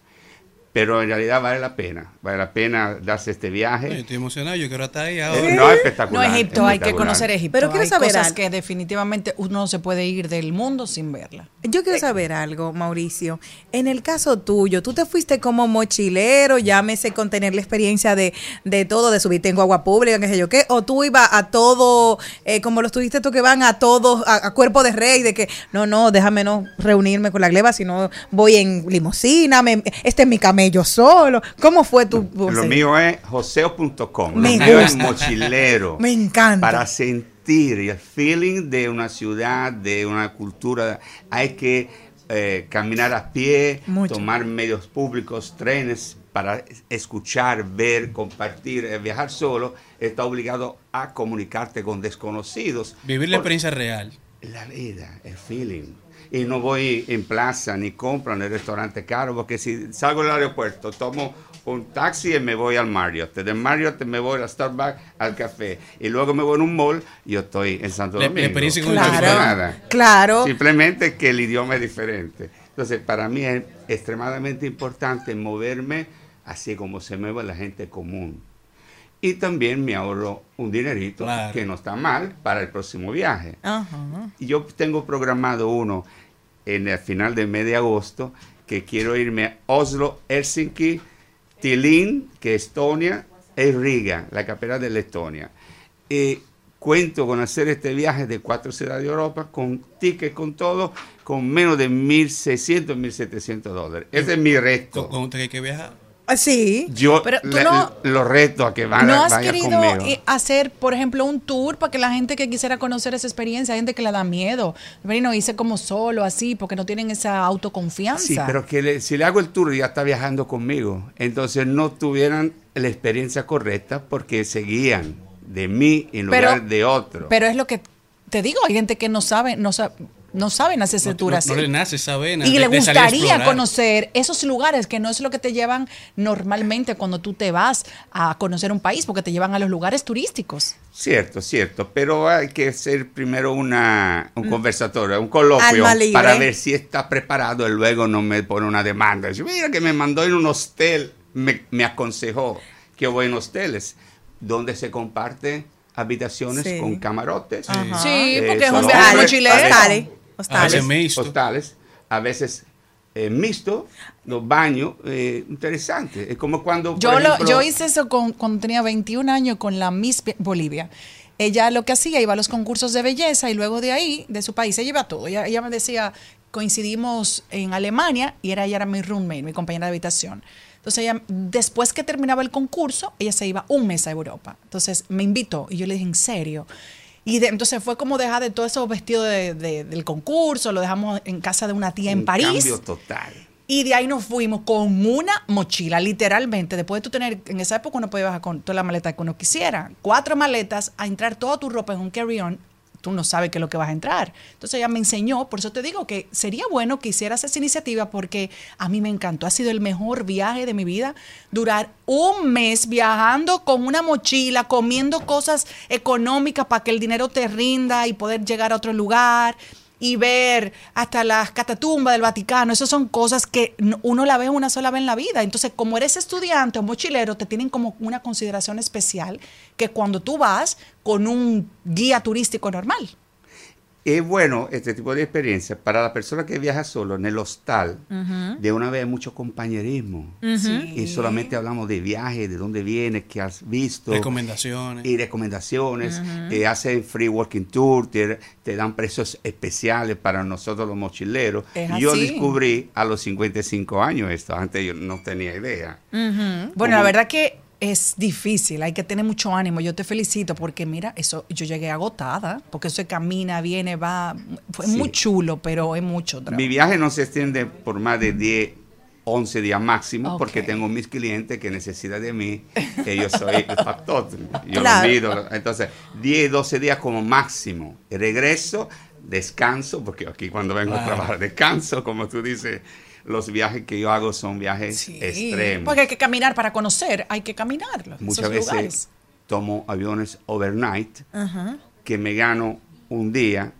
Pero en realidad vale la pena, vale la pena darse este Yo viaje. estoy emocionado, yo quiero estar ahí Eh, ahora. no, espectacular. No, Egipto, hay que conocer Egipto. Pero quiero hay saber cosas algo. que definitivamente uno no se puede ir del mundo sin verla. Yo quiero saber algo, Mauricio. En el caso tuyo, tú te fuiste como mochilero, llámese con tener la experiencia de, de todo, de subirte en agua pública, qué sé yo qué, o tú ibas a todo, eh, como los tuviste tú que van a todos, a, a cuerpo de rey, de que no, no, déjame no reunirme con la gleba, sino voy en limusina, me- este es mi camello solo. ¿Cómo fue tu... Lo mío es joseo.com. Lo Me mío es mochilero. Me encanta. Para sentir el feeling de una ciudad, de una cultura, hay que eh, caminar a pie, Mucho. tomar medios públicos, trenes, para escuchar, ver, compartir. Eh, viajar solo está obligado a comunicarte con desconocidos. Vivir la experiencia real. la vida, el feeling. Y no voy en plaza, ni compro en el restaurante caro, porque si salgo del aeropuerto, tomo un taxi y me voy al Marriott. Del Marriott me voy al Starbucks, al café. Y luego me voy en un mall, yo estoy en Santo La- la Domingo. experiencia café. nada. Claro. Simplemente que el idioma es diferente. Entonces, para mí es extremadamente importante moverme así como se mueve la gente común. Y también me ahorro un dinerito, Claro. que no está mal, para el próximo viaje. Ajá. Y Yo tengo programado uno en el final del mes de agosto, que quiero irme a Oslo, Helsinki, Tallinn, que es Estonia, y Riga, la capital de la Estonia. Y cuento con hacer este viaje de cuatro ciudades de Europa, con tickets, con todo, con menos de 1.600, 1.700 dólares. Ese es mi reto. Con, con usted hay que viajar. Ah, Sí. Yo Pero tú la- no- los reto a que van ¿No a has querido conmigo. eh, hacer, por ejemplo, un tour para que la gente que quisiera conocer esa experiencia, hay gente que le da miedo? Bueno, hice como solo, así, porque no tienen esa autoconfianza. Sí, pero que le- si le hago el tour ya está viajando conmigo. Entonces no tuvieran la experiencia correcta porque seguían de mí en Pero- lugar de otro. Pero es lo que te digo, hay gente que no sabe, no sabe, no saben hacer ese No, no- así. no le nace esa vena. y de- le gustaría conocer esos lugares que no es lo que te llevan normalmente cuando tú te vas a conocer un país, porque te llevan a los lugares turísticos. Cierto, cierto, pero hay que hacer primero una, un conversatorio, un coloquio Mm. Para ver si está preparado y luego no me pone una demanda. Dice, mira que me mandó en un hostel, me, me aconsejó que voy en hosteles donde se comparte habitaciones Sí. con camarotes. Ajá. Sí, Eh, porque es un solo viaje mochilero. Hostales. A Hostales. veces mixto. hostales, a veces eh, mixto, los baños, eh, interesante. Es como cuando... Yo, por lo- ejemplo, yo hice eso con- cuando tenía 21 años con la Miss Bolivia. Ella lo que hacía, iba a los concursos de belleza y luego de ahí, de su país, ella iba a todo. Ella, ella me decía, coincidimos en Alemania y era, ella era mi roommate, mi compañera de habitación. Entonces ella, después que terminaba el concurso, ella se iba un mes a Europa. Entonces me invitó y yo le dije, ¿en serio? Y de- entonces fue como dejar de todos esos vestidos de- de- del concurso, lo dejamos en casa de una tía en un París. cambio total. Y de ahí nos fuimos con una mochila, literalmente. Después de tú tener, en esa época uno podía bajar con toda la maleta que uno quisiera. Cuatro maletas, a entrar toda tu ropa en un carry-on. Tú no sabes qué es lo que vas a entrar. Entonces ella me enseñó, por eso te digo que sería bueno que hicieras esa iniciativa porque a mí me encantó. Ha sido el mejor viaje de mi vida. Durar un mes viajando con una mochila, comiendo cosas económicas para que el dinero te rinda y poder llegar a otro lugar y ver hasta las catatumbas del Vaticano. Esas son cosas que no- uno la ve una sola vez en la vida. Entonces, como eres estudiante o mochilero, te tienen como una consideración especial que cuando tú vas con un guía turístico normal. Es bueno este tipo de experiencia para la persona que viaja solo en el hostal. De una vez hay mucho compañerismo. Y solamente hablamos de viaje, de dónde vienes, qué has visto. Recomendaciones. Y recomendaciones. eh, hacen free walking tour, te, te dan precios especiales para nosotros los mochileros. Yo así. descubrí a los 55 años esto. Antes yo no tenía idea. Bueno, Como- la verdad que es difícil, hay que tener mucho ánimo. Yo te felicito porque mira, eso yo llegué agotada, porque eso camina, viene, va, fue Sí. muy chulo, pero es mucho trabajo. Mi viaje no se extiende por más de 10, 11 días máximo, porque tengo mis clientes que necesitan de mí, que yo soy el factor. Yo Claro. lo mido. Entonces, 10, 12 días como máximo. Regreso, descanso, porque aquí cuando vengo a trabajar, descanso, como tú dices, los viajes que yo hago son viajes Sí, extremos. Porque hay que caminar para conocer, hay que caminarlo. Muchas esos veces lugares. tomo aviones overnight, que me gano un día,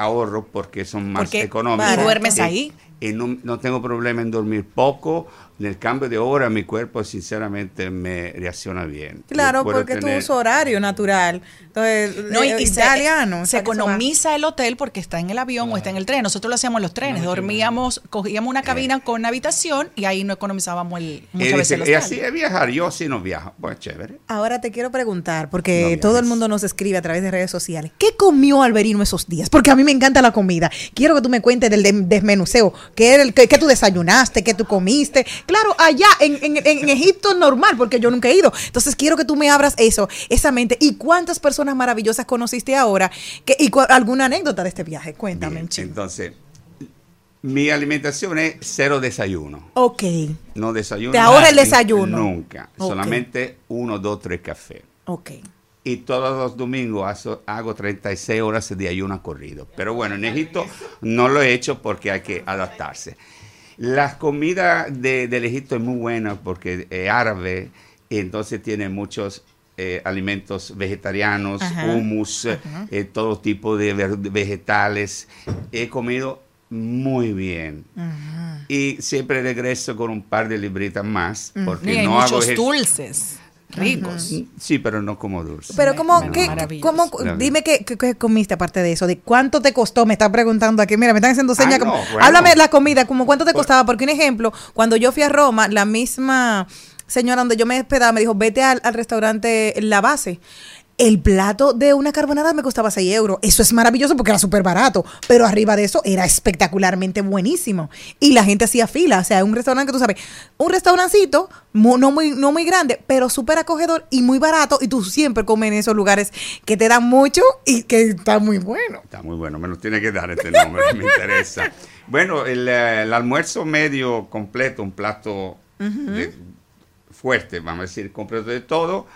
ahorro porque son más Porque económicos. y duermes Y- ahí. y no, no tengo problema en dormir poco. En el cambio de hora, mi cuerpo sinceramente me reacciona bien. Claro, porque tu tener- uso horario natural. Entonces, No, y, eh, y se, italiano. se economiza el hotel porque está en el avión o está en el tren. Nosotros lo hacíamos en los trenes. Dormíamos, cogíamos una cabina con una habitación y ahí no economizábamos el, Y muchas veces dice, el y hostal. así es viajar, yo sí no viajo. Pues chévere. Ahora te quiero preguntar, porque No todo el mundo nos escribe a través de redes sociales. ¿Qué comió Alberino esos días? Porque a mí me encanta la comida. Quiero que tú me cuentes del desmenuceo. ¿Qué, el- qué- qué tú desayunaste? ¿Qué tú comiste? Claro, allá en, en- en Egipto normal, porque yo nunca he ido. Entonces quiero que tú me abras eso, esa mente. ¿Y cuántas personas maravillosas conociste ahora? Que, ¿Y alguna anécdota de este viaje? Cuéntame, Bien, chico. entonces, mi alimentación es cero desayuno. Ok, No desayuno. Te ahorra el desayuno. Nunca. Solamente uno, dos, tres cafés. ok. Y todos los domingos hago, hago 36 horas de ayuno corrido. Pero bueno, en Egipto no lo he hecho porque hay que adaptarse. La comida de, del Egipto es muy buena porque es árabe y entonces tiene muchos eh, alimentos vegetarianos, Ajá, hummus, eh, eh, todo tipo de vegetales. He comido muy bien. Y siempre regreso con un par de libritas más porque Y hay no hago muchos dulces ricos. Sí, pero no como dulce. Pero ¿cómo, No, qué- cómo- dime qué, qué- qué comiste aparte de eso, de cuánto te costó, me está preguntando aquí, mira, me están haciendo señas Ah, como, no, bueno. háblame de la comida, como cuánto te costaba, porque un ejemplo, cuando yo fui a Roma, la misma señora donde yo me hospedaba me dijo, vete al, al restaurante La Base. El plato de una carbonara me costaba 6 euros. Eso es maravilloso porque era súper barato. Pero arriba de eso era espectacularmente buenísimo. Y la gente hacía fila. O sea, un restaurante que tú sabes, un restaurancito, no muy, no muy grande, pero súper acogedor y muy barato. Y tú siempre comes en esos lugares que te dan mucho y que está muy bueno. Está muy bueno, me lo tiene que dar este nombre, me interesa. Bueno, el, eh, el almuerzo medio completo, un plato de- fuerte, vamos a decir, completo de todo,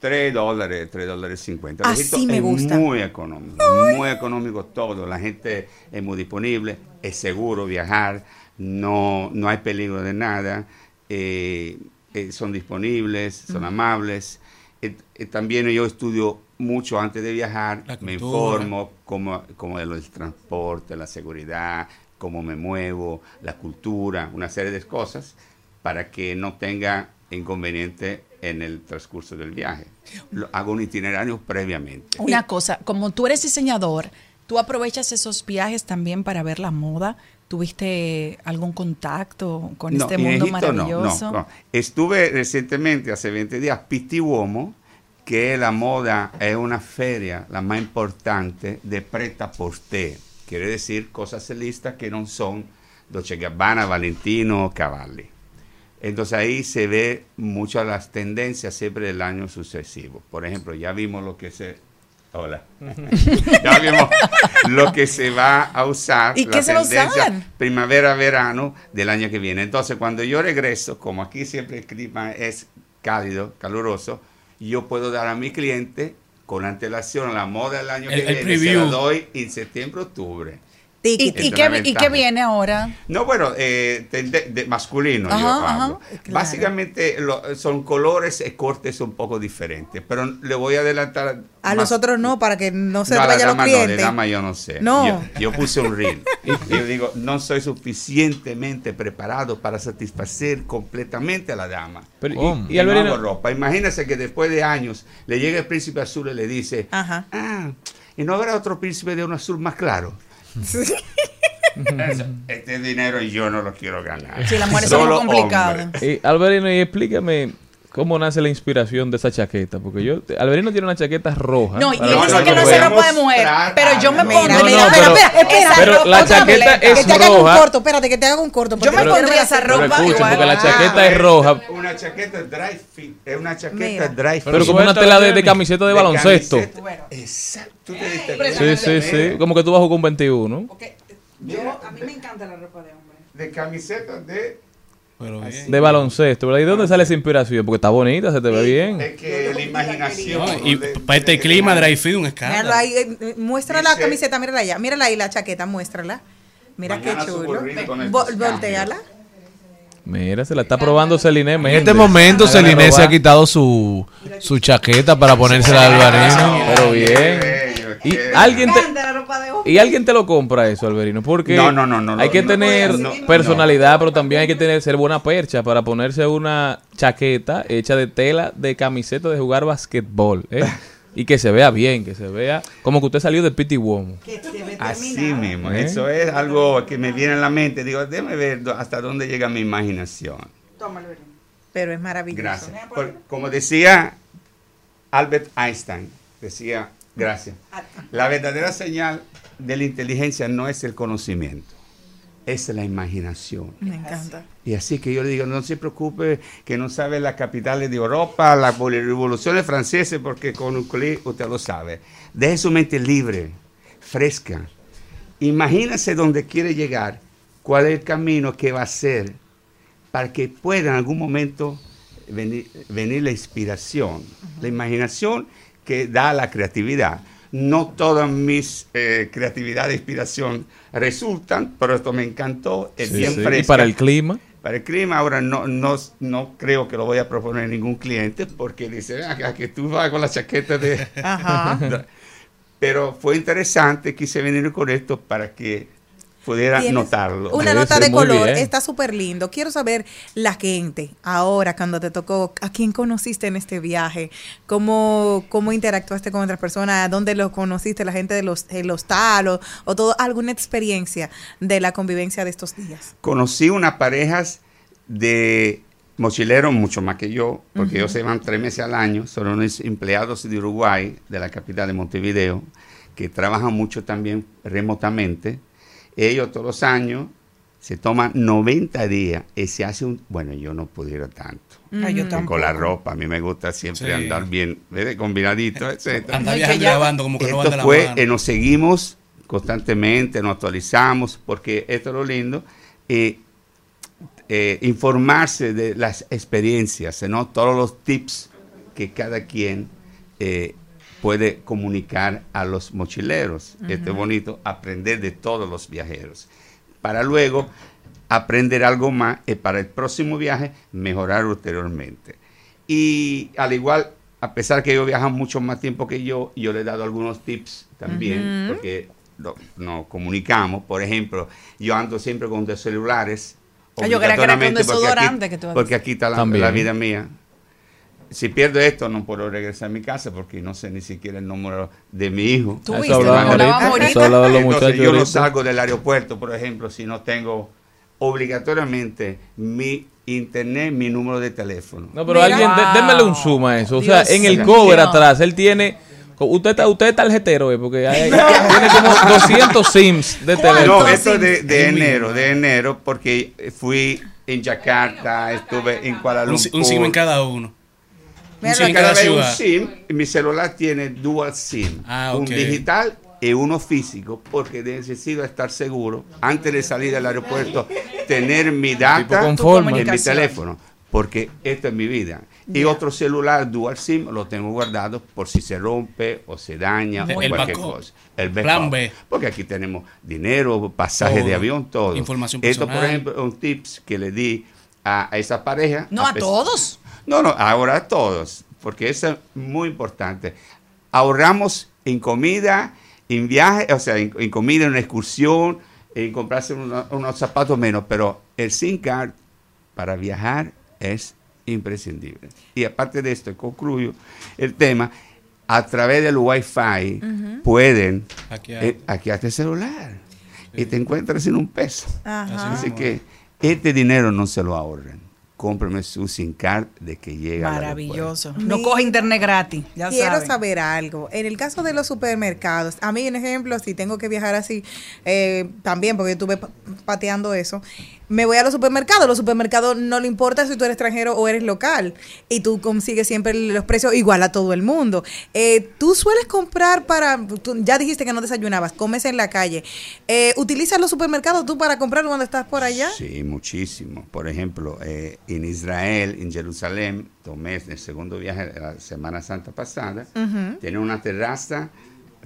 3 dólares, 3 dólares 50. Así Egipto me es gusta. Muy económico, muy económico todo. La gente es muy disponible, es seguro viajar, no, no hay peligro de nada, eh, eh, son disponibles, son amables. Eh, eh, también yo estudio mucho antes de viajar, me informo cómo, cómo es el transporte, la seguridad, cómo me muevo, la cultura, una serie de cosas para que no tenga inconveniente en el transcurso del viaje. Lo- hago un itinerario previamente. Una cosa, como tú eres diseñador, ¿tú aprovechas esos viajes también para ver la moda? ¿Tuviste algún contacto con No, este mundo Egipto no, maravilloso? no, no. Estuve recientemente, hace 20 días, Pitti Uomo, que la moda es una feria, la más importante de preta porter. Quiere decir cosas listas que no son Dolce Gabbana, Valentino, Cavalli. Entonces ahí se ve muchas las tendencias siempre del año sucesivo. Por ejemplo, ya vimos lo que se... Hola. ya vimos lo que se va a usar. ¿Y la qué se va a usar? tendencia Primavera-verano del año que viene. Entonces, cuando yo regreso, como aquí siempre el clima es cálido, caluroso, yo puedo dar a mi cliente con antelación la moda del año El- que el viene. Se la preview. doy en septiembre, octubre. ¿Y, qué, y qué viene ahora? No, bueno, eh, de, de- de masculino yo ajá, claro. Básicamente lo- son colores y cortes un poco diferentes, pero le voy a adelantar. A más- los otros no, para que no se no, vayan los no, de dama yo no sé. No. Yo, yo puse un reel. y yo digo, no soy suficientemente preparado para satisfacer completamente a la dama. Pero, ¿Cómo? y, y Y no hago ropa. Imagínese que después de años le llega el príncipe azul y le dice, Ajá. ah, ¿y no habrá otro príncipe de un azul más claro? Eso, este dinero yo no lo quiero ganar. Sí, las mujeres son complicadas. y Alberino, y explícame cómo nace la inspiración de esa chaqueta. Porque yo, Alberino tiene una chaqueta roja. No, y él dice que que no vean. ropa de mujer. Pero yo me a- pongo. No, mira, no, pero- espera, espera. pero Esa la chaqueta es que te hagan un roja. corto, espérate, que te hagan un corto. Yo me pondría esa ropa escuchen, igual. porque la chaqueta es es roja. Una chaqueta dry fit. Es una chaqueta Mira. dry fit. Pero como una tela de, camiseta de baloncesto. camiseta. Exacto. ¿Tú te diste? Sí, sí, sí. Como que tú bajo con 21. Mira, a mí me encanta la ropa de hombre. de camiseta de... Pero bien. De baloncesto, ¿verdad? ¿Y de dónde sale esa inspiración? Porque está bonita, se te ve bien. Es que la imaginación... No, y de- para este de- clima, dry fit, un Míralo escándalo. ahí, eh, eh, muestra la camiseta, mírala allá, mírala ahí la chaqueta, muéstrala. Mira Mañana qué chulo. el reel con Vo- estos volteala. Mira, se la está probando Celine. En este momento Celine se ha quitado su, su chaqueta para ponérsela al Alvarino. Pero bien. Y Eh, alguien te, y alguien te lo compra eso, Alberino, porque No, no, no, no, hay que no, tener no, personalidad, pero también hay que tener ser buena percha para ponerse una chaqueta hecha de tela de camiseta de jugar basquetbol, ¿eh? y que se vea bien, que se vea como que usted salió de Pity Womo. Así mismo, ¿Eh? eso es algo que me viene a la mente. Digo, déjame ver hasta dónde llega mi imaginación. Pero es maravilloso. Gracias. Por- como decía Albert Einstein, decía, gracias, la verdadera señal de la inteligencia no es el conocimiento, es la imaginación. Me encanta. Y así que yo le digo, no se preocupe que no sabe las capitales de Europa, las revoluciones francesas, porque con un clic usted lo sabe. Deje su mente libre, fresca. Imagínese dónde quiere llegar, cuál es el camino que va a hacer para que pueda en algún momento venir, venir la inspiración, la imaginación que da la creatividad. No todas mis eh, creatividad e inspiración resultan, pero esto me encantó, es Sí, bien sí. Y para el clima. Para el clima, ahora no, no, no creo que lo voy a proponer a ningún cliente porque dice, "Ah, que tú vas con la chaqueta de... Ajá. Pero fue interesante, quise venir con esto para que pudiera notarlo. Una Debe nota de color, bien. está súper lindo. Quiero saber la gente, ahora cuando te tocó, a quién conociste en este viaje, cómo, cómo interactuaste con otras personas, dónde lo conociste, la gente de los, el hostal o, o todo, alguna experiencia de la convivencia de estos días. Conocí unas parejas de mochileros mucho más que yo, porque ellos se van tres meses al año, son unos empleados de Uruguay, de la capital de Montevideo, que trabajan mucho también remotamente. Ellos todos los años se toman 90 días y se hace un... Bueno, yo no pudiera tanto. Ay, yo Que tampoco. Con la ropa, a mí me gusta siempre Sí. andar bien, ¿ves? combinadito, etc. Anda No, viajando y ya- grabando como que no van Esto de la fue, mano. eh, nos seguimos constantemente, nos actualizamos, porque esto es lo lindo, eh, eh, informarse de las experiencias, ¿no? todos los tips que cada quien eh, puede comunicar a los mochileros. Esto es bonito, aprender de todos los viajeros, para luego aprender algo más y para el próximo viaje mejorar ulteriormente. Y al igual, a pesar que ellos viajan mucho más tiempo que yo, yo le he dado algunos tips también, porque no- nos comunicamos. Por ejemplo, yo ando siempre con dos celulares. Ah, yo creía que era con obligatoriamente, porque desodorante aquí- que tú andas. Porque aquí está la vida mía. Si pierdo esto, no puedo regresar a mi casa porque no sé ni siquiera el número de mi hijo. Tú Eso viste, Entonces, yo no salgo del aeropuerto, por ejemplo, si no tengo obligatoriamente mi internet, mi número de teléfono. No, pero Mira. alguien, dé- démele un zoom a eso. O Dios sea, en el cover atrás, él tiene. Usted está, usted es tarjetero, ¿eh? porque hay- tiene como 200 sims de teléfono. No, esto de, de enero, de enero, porque fui en Yakarta, estuve en Kuala Un, Lumpur. un sim en cada uno. Mira cada vez un. SIM, mi celular tiene dual SIM, Ah, un digital y uno físico, porque necesito estar seguro, antes de salir del aeropuerto, tener mi data en mi teléfono, porque esto es mi vida. Y otro celular dual SIM lo tengo guardado por si se rompe o se daña El- o el cualquier backup. cosa. El backup. Plan B. Porque aquí tenemos dinero, pasajes Todo. de avión, todo. Información Esto, por personal. ejemplo, es un tips que le di a, a esa pareja. No a todos. No, no, ahora a todos, porque eso es muy importante. Ahorramos en comida, en viaje, o sea, en, en comida, en una excursión, en comprarse uno- unos zapatos menos, pero el SIM card para viajar es imprescindible. Y aparte de esto, concluyo el tema, a través del Wi-Fi pueden Hackear. eh, hackearte el celular y te encuentras sin un peso. Ajá. Así que este dinero no se lo ahorren. Cómprame su SIM card de que llega. Maravilloso. No coge internet gratis. Ya Quiero saben. saber algo. En el caso de los supermercados, a mí, un ejemplo, si tengo que viajar así, eh, también, porque yo estuve pa- pateando eso, me voy a los supermercados. Los supermercados no le importa si tú eres extranjero o eres local. Y tú consigues siempre los precios igual a todo el mundo. Eh, tú sueles comprar para. tú ya dijiste que no desayunabas, comes en la calle. Eh, ¿Utilizas los supermercados tú para comprar cuando estás por allá? Sí, muchísimo. Por ejemplo, eh, en Israel, en Jerusalén, tomé el segundo viaje de la Semana Santa pasada. Ujú. Tenía una terraza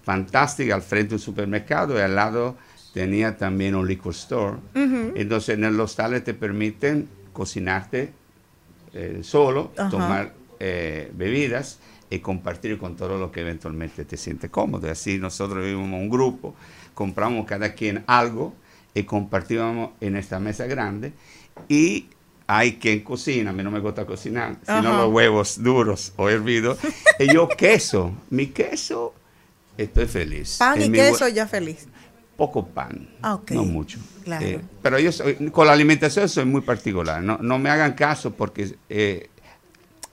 fantástica al frente de un supermercado y al lado tenía también un liquor store. Entonces, en los hostales te permiten cocinarte eh, solo, tomar eh, bebidas y compartir con todo lo que eventualmente te siente cómodo. Así nosotros vivimos un grupo, compramos cada quien algo y compartíamos en esta mesa grande y hay quien cocina, a mí no me gusta cocinar, sino Ajá. los huevos duros o hervidos. y yo queso, mi queso, estoy feliz. Pan y En mi queso, ya feliz. Poco pan, Ah, no mucho. Claro. Eh, pero yo soy, con la alimentación soy muy particular, no, no me hagan caso porque eh,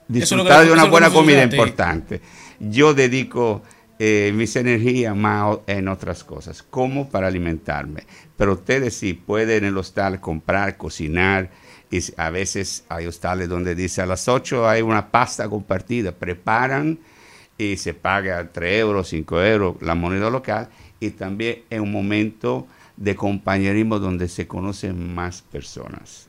disfrutar de una buena comida es importante. Yo dedico eh, mis energías más en otras cosas, como para alimentarme. Pero ustedes sí pueden en el hostal comprar, cocinar. Y a veces hay hostales donde dice a las 8 hay una pasta compartida. Preparan y se paga 3 euros, 5 euros la moneda local. Y también es un momento de compañerismo donde se conocen más personas.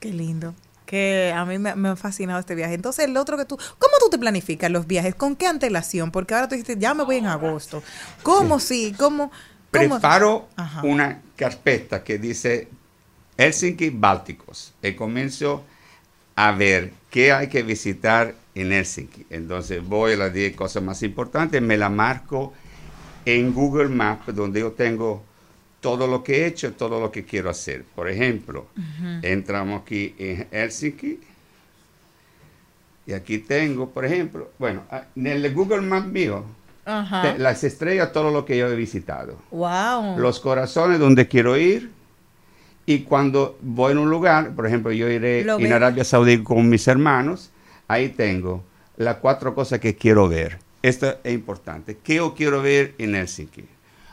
Qué lindo. Que a mí me, me ha fascinado este viaje. Entonces, el otro que tú, ¿cómo tú te planificas los viajes? ¿Con qué antelación? Porque ahora tú dijiste, ya me voy en agosto. ¿Cómo sí? ¿Cómo? cómo? Preparo Ajá. una carpeta que dice Helsinki Bálticos y comienzo a ver qué hay que visitar en Helsinki. Entonces voy a las 10 cosas más importantes, me la marco en Google Maps donde yo tengo todo lo que he hecho, todo lo que quiero hacer. Por ejemplo, entramos aquí en Helsinki y aquí tengo, por ejemplo, bueno, ah, en el Google Maps mío, Ajá. te- las estrellas, todo lo que yo he visitado Wow. los corazones donde quiero ir y cuando voy en un lugar, por ejemplo, yo iré en Arabia Saudí con mis hermanos, ahí tengo las cuatro cosas que quiero ver. Esto es importante. ¿Qué yo quiero ver en Helsinki?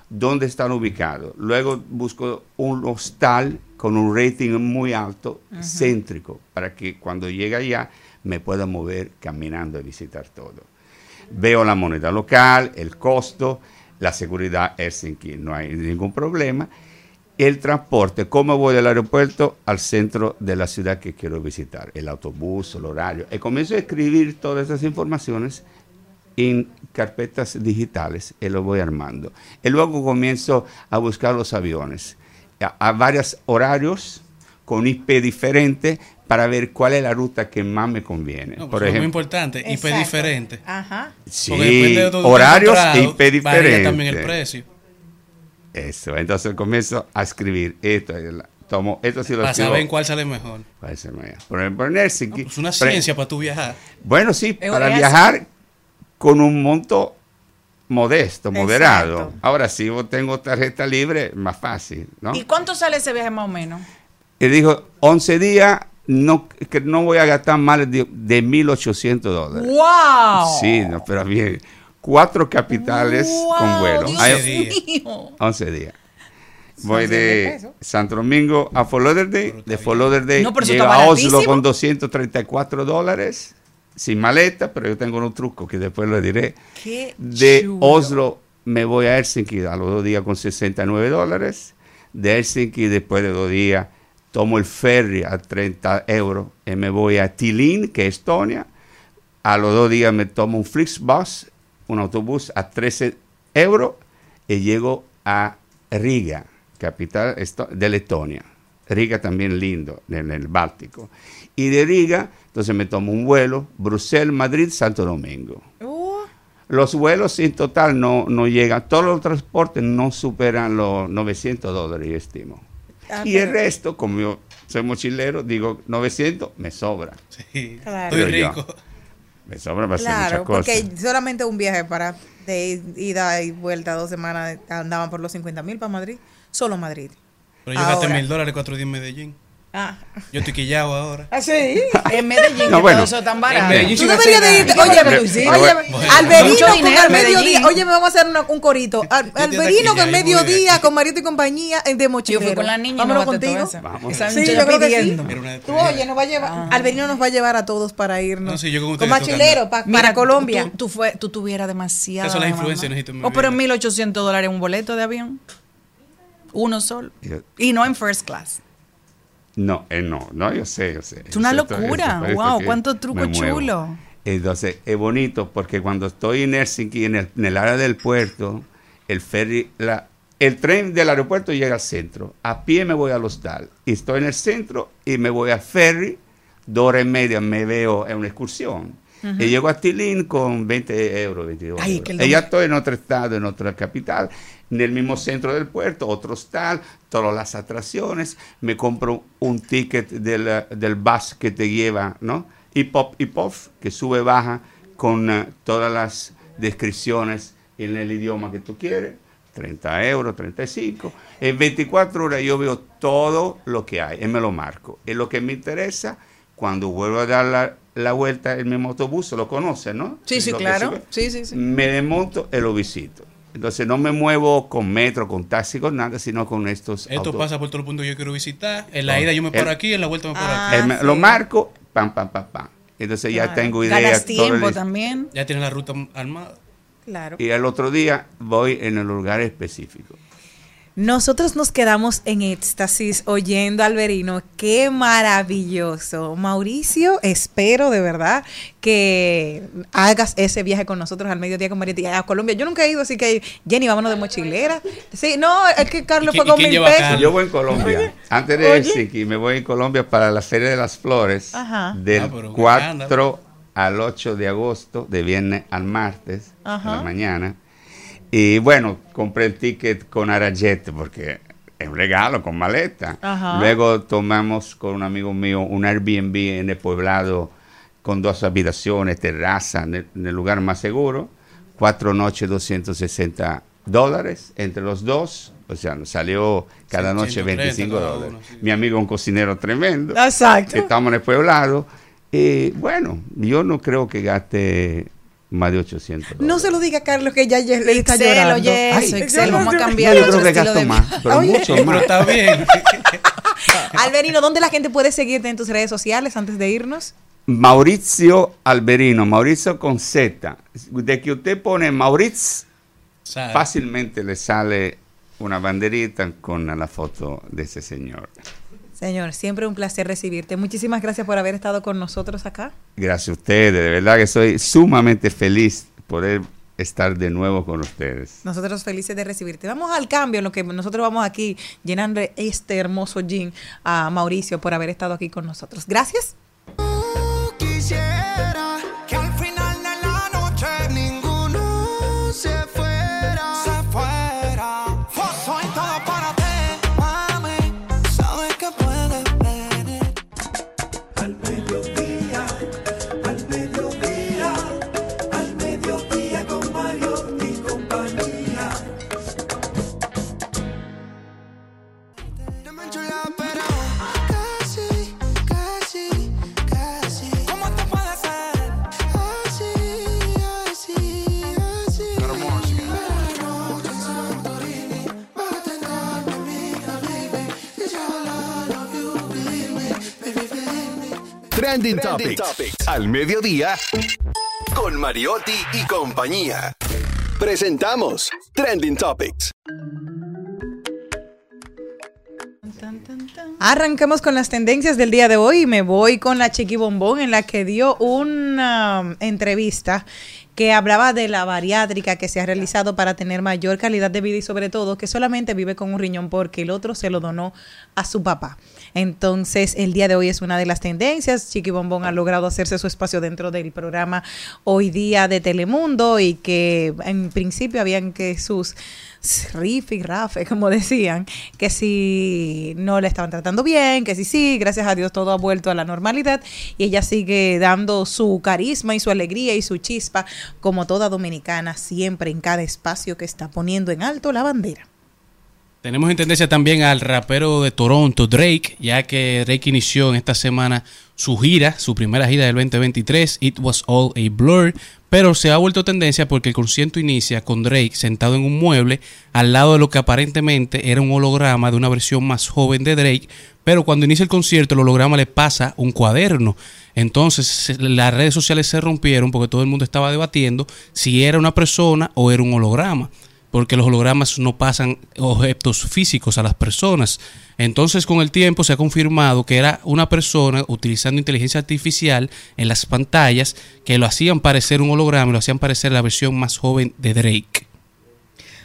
¿Dónde están ubicados? Luego busco un hostal con un rating muy alto, céntrico, para que cuando llegue allá me pueda mover caminando y visitar todo. Veo la moneda local, el costo, la seguridad Helsinki, no hay ningún problema. El transporte, cómo voy del aeropuerto al centro de la ciudad que quiero visitar, el autobús, el horario. Y comienzo a escribir todas esas informaciones en carpetas digitales y lo voy armando. Y luego comienzo a buscar los aviones a, a varios horarios con IP diferente para ver cuál es la ruta que más me conviene. No, pues Por eso es muy ejemplo, importante. IP Exacto. diferente. Ajá. sí, Porque depende de horarios e IP varía diferentes. también el precio. Eso, entonces comienzo a escribir esto, eh, tomo esto sí lo Para saber en cuál sale mejor. Para medio. Por ejemplo, en Helsinki. Es una ciencia para tú viajar. Bueno, sí, Es- para viajar con un monto modesto, moderado. Exacto. Ahora, si yo tengo tarjeta libre, más fácil, ¿no? ¿Y cuánto sale ese viaje más o menos? Y dijo, 11 días, no, que no voy a gastar más de, de 1.800 dólares. ¡Wow! Sí, no, pero bien. Cuatro capitales con Wow, vuelo. Dios Hay- mío. 11 días. Voy 11 mil de. Santo Domingo a Fort Lauderdale, de Fort Lauderdale No, llego a Oslo con 234 dólares, sin maleta, pero yo tengo unos trucos que después les diré. Qué De chulo. Oslo me voy a Helsinki a los dos días con 69 dólares. De Helsinki después de dos días tomo el ferry a 30 euros y me voy a Tallinn, que es Estonia. A los dos días me tomo un Flixbus, un autobús a 13 euros y llego a Riga, capital de Letonia. Riga también lindo, en el Báltico. Y de Riga, entonces me tomo un vuelo, Bruselas, Madrid, Santo Domingo. Uh, Los vuelos en total no, no llegan, todos los transportes no superan los 900 dólares, yo estimo. Ah, y el resto, como yo soy mochilero, digo 900, me sobra. Sí. Claro. Pero rico. Me sobra para hacer claro, muchas cosas. porque solamente un viaje para de ida y vuelta dos semanas andaban por los 50 mil para Madrid. Solo Madrid. Pero yo gasté mil dólares cuatro días en Medellín. Ah, Yo estoy quillado ahora. ¿Ah, sí? En Medellín, No, bueno. todo eso tan barato. Medellín Tú sí deberías de irte. Oye. Alberino con dinero al mediodía. Oye, me vamos a hacer una- un corito. Al- Alberino con muy mediodía, con Marito y compañía eh, de Yo mochilero. fui con la niña Vámonos contigo. Vamos. Sí, yo creo que sí. Tú, oye, nos va a llevar. Alberino nos va a llevar a todos para irnos. No, sí, yo con con machilero, andar. pa- Mira, para Colombia. Tú, tú, fue, tú tuvieras demasiado. Esas son las influencias, mi Oh, pero en vida. 1800 dólares un boleto de avión. Uno solo. Yo- Y no en first class. No, eh, no, no, yo sé, yo sé. Es una locura. esto, Wow, cuánto truco chulo. Entonces, es bonito porque cuando estoy en Helsinki, en el, en el área del puerto, el ferry, la, el tren del aeropuerto llega al centro. A pie me voy al hostal. Y estoy en el centro y me voy al ferry, dos horas y media me veo en una excursión. Ujú. Y llego a Tilín con 20 euros, 22 Ay, euros. Y ya estoy en otro estado, en otra capital, en el mismo centro del puerto, otro hostal, todas las atracciones. Me compro un ticket del, del bus que te lleva, ¿no? Hip hop, hip hop, que sube, baja, con eh, todas las descripciones en el idioma que tú quieres. 30 euros, 35. En 24 horas yo veo todo lo que hay y me lo marco. Es lo que me interesa. Cuando vuelvo a dar la, la vuelta en mi autobús, lo conocen, ¿no? Sí, sí, claro. sube. Sí, sí, sí. Me desmonto y lo visito. Entonces no me muevo con metro, con taxi, con nada, sino con estos Esto pasa por todos los puntos que yo quiero visitar. En la No. ida yo me paro El- aquí, en la vuelta me paro Ah, aquí. Eh, Lo marco, pam, pam, pam, pam. Entonces ya tengo idea. Ganas todo el- tiempo también. Ya tienes la ruta armada. Claro. Y el otro día voy en el lugar específico. Nosotros nos quedamos en éxtasis oyendo a Alberino. Qué maravilloso. Mauricio, espero de verdad que hagas ese viaje con nosotros al mediodía con Marietti a Colombia. Yo nunca he ido, así que Jenny, vámonos de mochilera. Sí, no, es que Carlos ¿Y fue con mil pesos. Yo voy en Colombia. Antes de. Helsinki, me voy en Colombia para la Feria de las Flores Ajá. del Ah, pero qué 4 al 8 de agosto, de viernes al martes, Ajá. a la mañana. Y bueno, compré el ticket con Arayete porque es un regalo con maleta. Ajá. Luego tomamos con un amigo mío un Airbnb en el poblado con dos habitaciones, terraza, en el, en el lugar más seguro. Cuatro noches, 260 dólares entre los dos. O sea, nos salió cada noche 130 25 cada dólares. uno, sí. Mi amigo es un cocinero tremendo. Exacto. Estamos en el poblado. Y bueno, yo no creo que gaste más de 800 dólares. No se lo diga a Carlos que ya ya le está Excel, llorando. oye, eso, Ay, Excel, vamos a no- cambiar yo creo que gasto de más, pero Oye. mucho Pero más. está bien. Alberino, ¿dónde la gente puede seguirte en tus redes sociales antes de irnos? Mauricio Alberino, Mauricio con Z. De que usted pone Mauricio, Sabe. fácilmente le sale una banderita con la foto de ese señor. Señor, siempre un placer recibirte. Muchísimas gracias por haber estado con nosotros acá. Gracias a ustedes, de verdad que soy sumamente feliz poder estar de nuevo con ustedes. Nosotros felices de recibirte. Vamos al cambio, en lo que nosotros vamos aquí llenando este hermoso jean a Mauricio por haber estado aquí con nosotros. Gracias. Trending, Topics. Al mediodía con Mariotti y compañía. Presentamos Trending Topics. Arrancamos con las tendencias del día de hoy y me voy con la Chiqui Bombón en la que dio una um, entrevista que hablaba de la bariátrica que se ha realizado para tener mayor calidad de vida y sobre todo que solamente vive con un riñón porque el otro se lo donó a su papá. Entonces, el día de hoy es una de las tendencias. Chiqui Bombón ha logrado hacerse su espacio dentro del programa Hoy Día de Telemundo y que en principio habían que sus riff y rafe, como decían, que si no la estaban tratando bien, que si sí, gracias a Dios todo ha vuelto a la normalidad y ella sigue dando su carisma y su alegría y su chispa como toda dominicana, siempre en cada espacio que está poniendo en alto la bandera. Tenemos en tendencia también al rapero de Toronto, Drake, ya que Drake inició en esta semana su gira, su primera gira del 2023, It Was All a Blur, pero se ha vuelto tendencia porque el concierto inicia con Drake sentado en un mueble al lado de lo que aparentemente era un holograma de una versión más joven de Drake, pero cuando inicia el concierto el holograma le pasa un cuaderno. Entonces las redes sociales se rompieron porque todo el mundo estaba debatiendo si era una persona o era un holograma porque los hologramas no pasan objetos físicos a las personas. Entonces, con el tiempo se ha confirmado que era una persona utilizando inteligencia artificial en las pantallas que lo hacían parecer un holograma lo hacían parecer la versión más joven de Drake.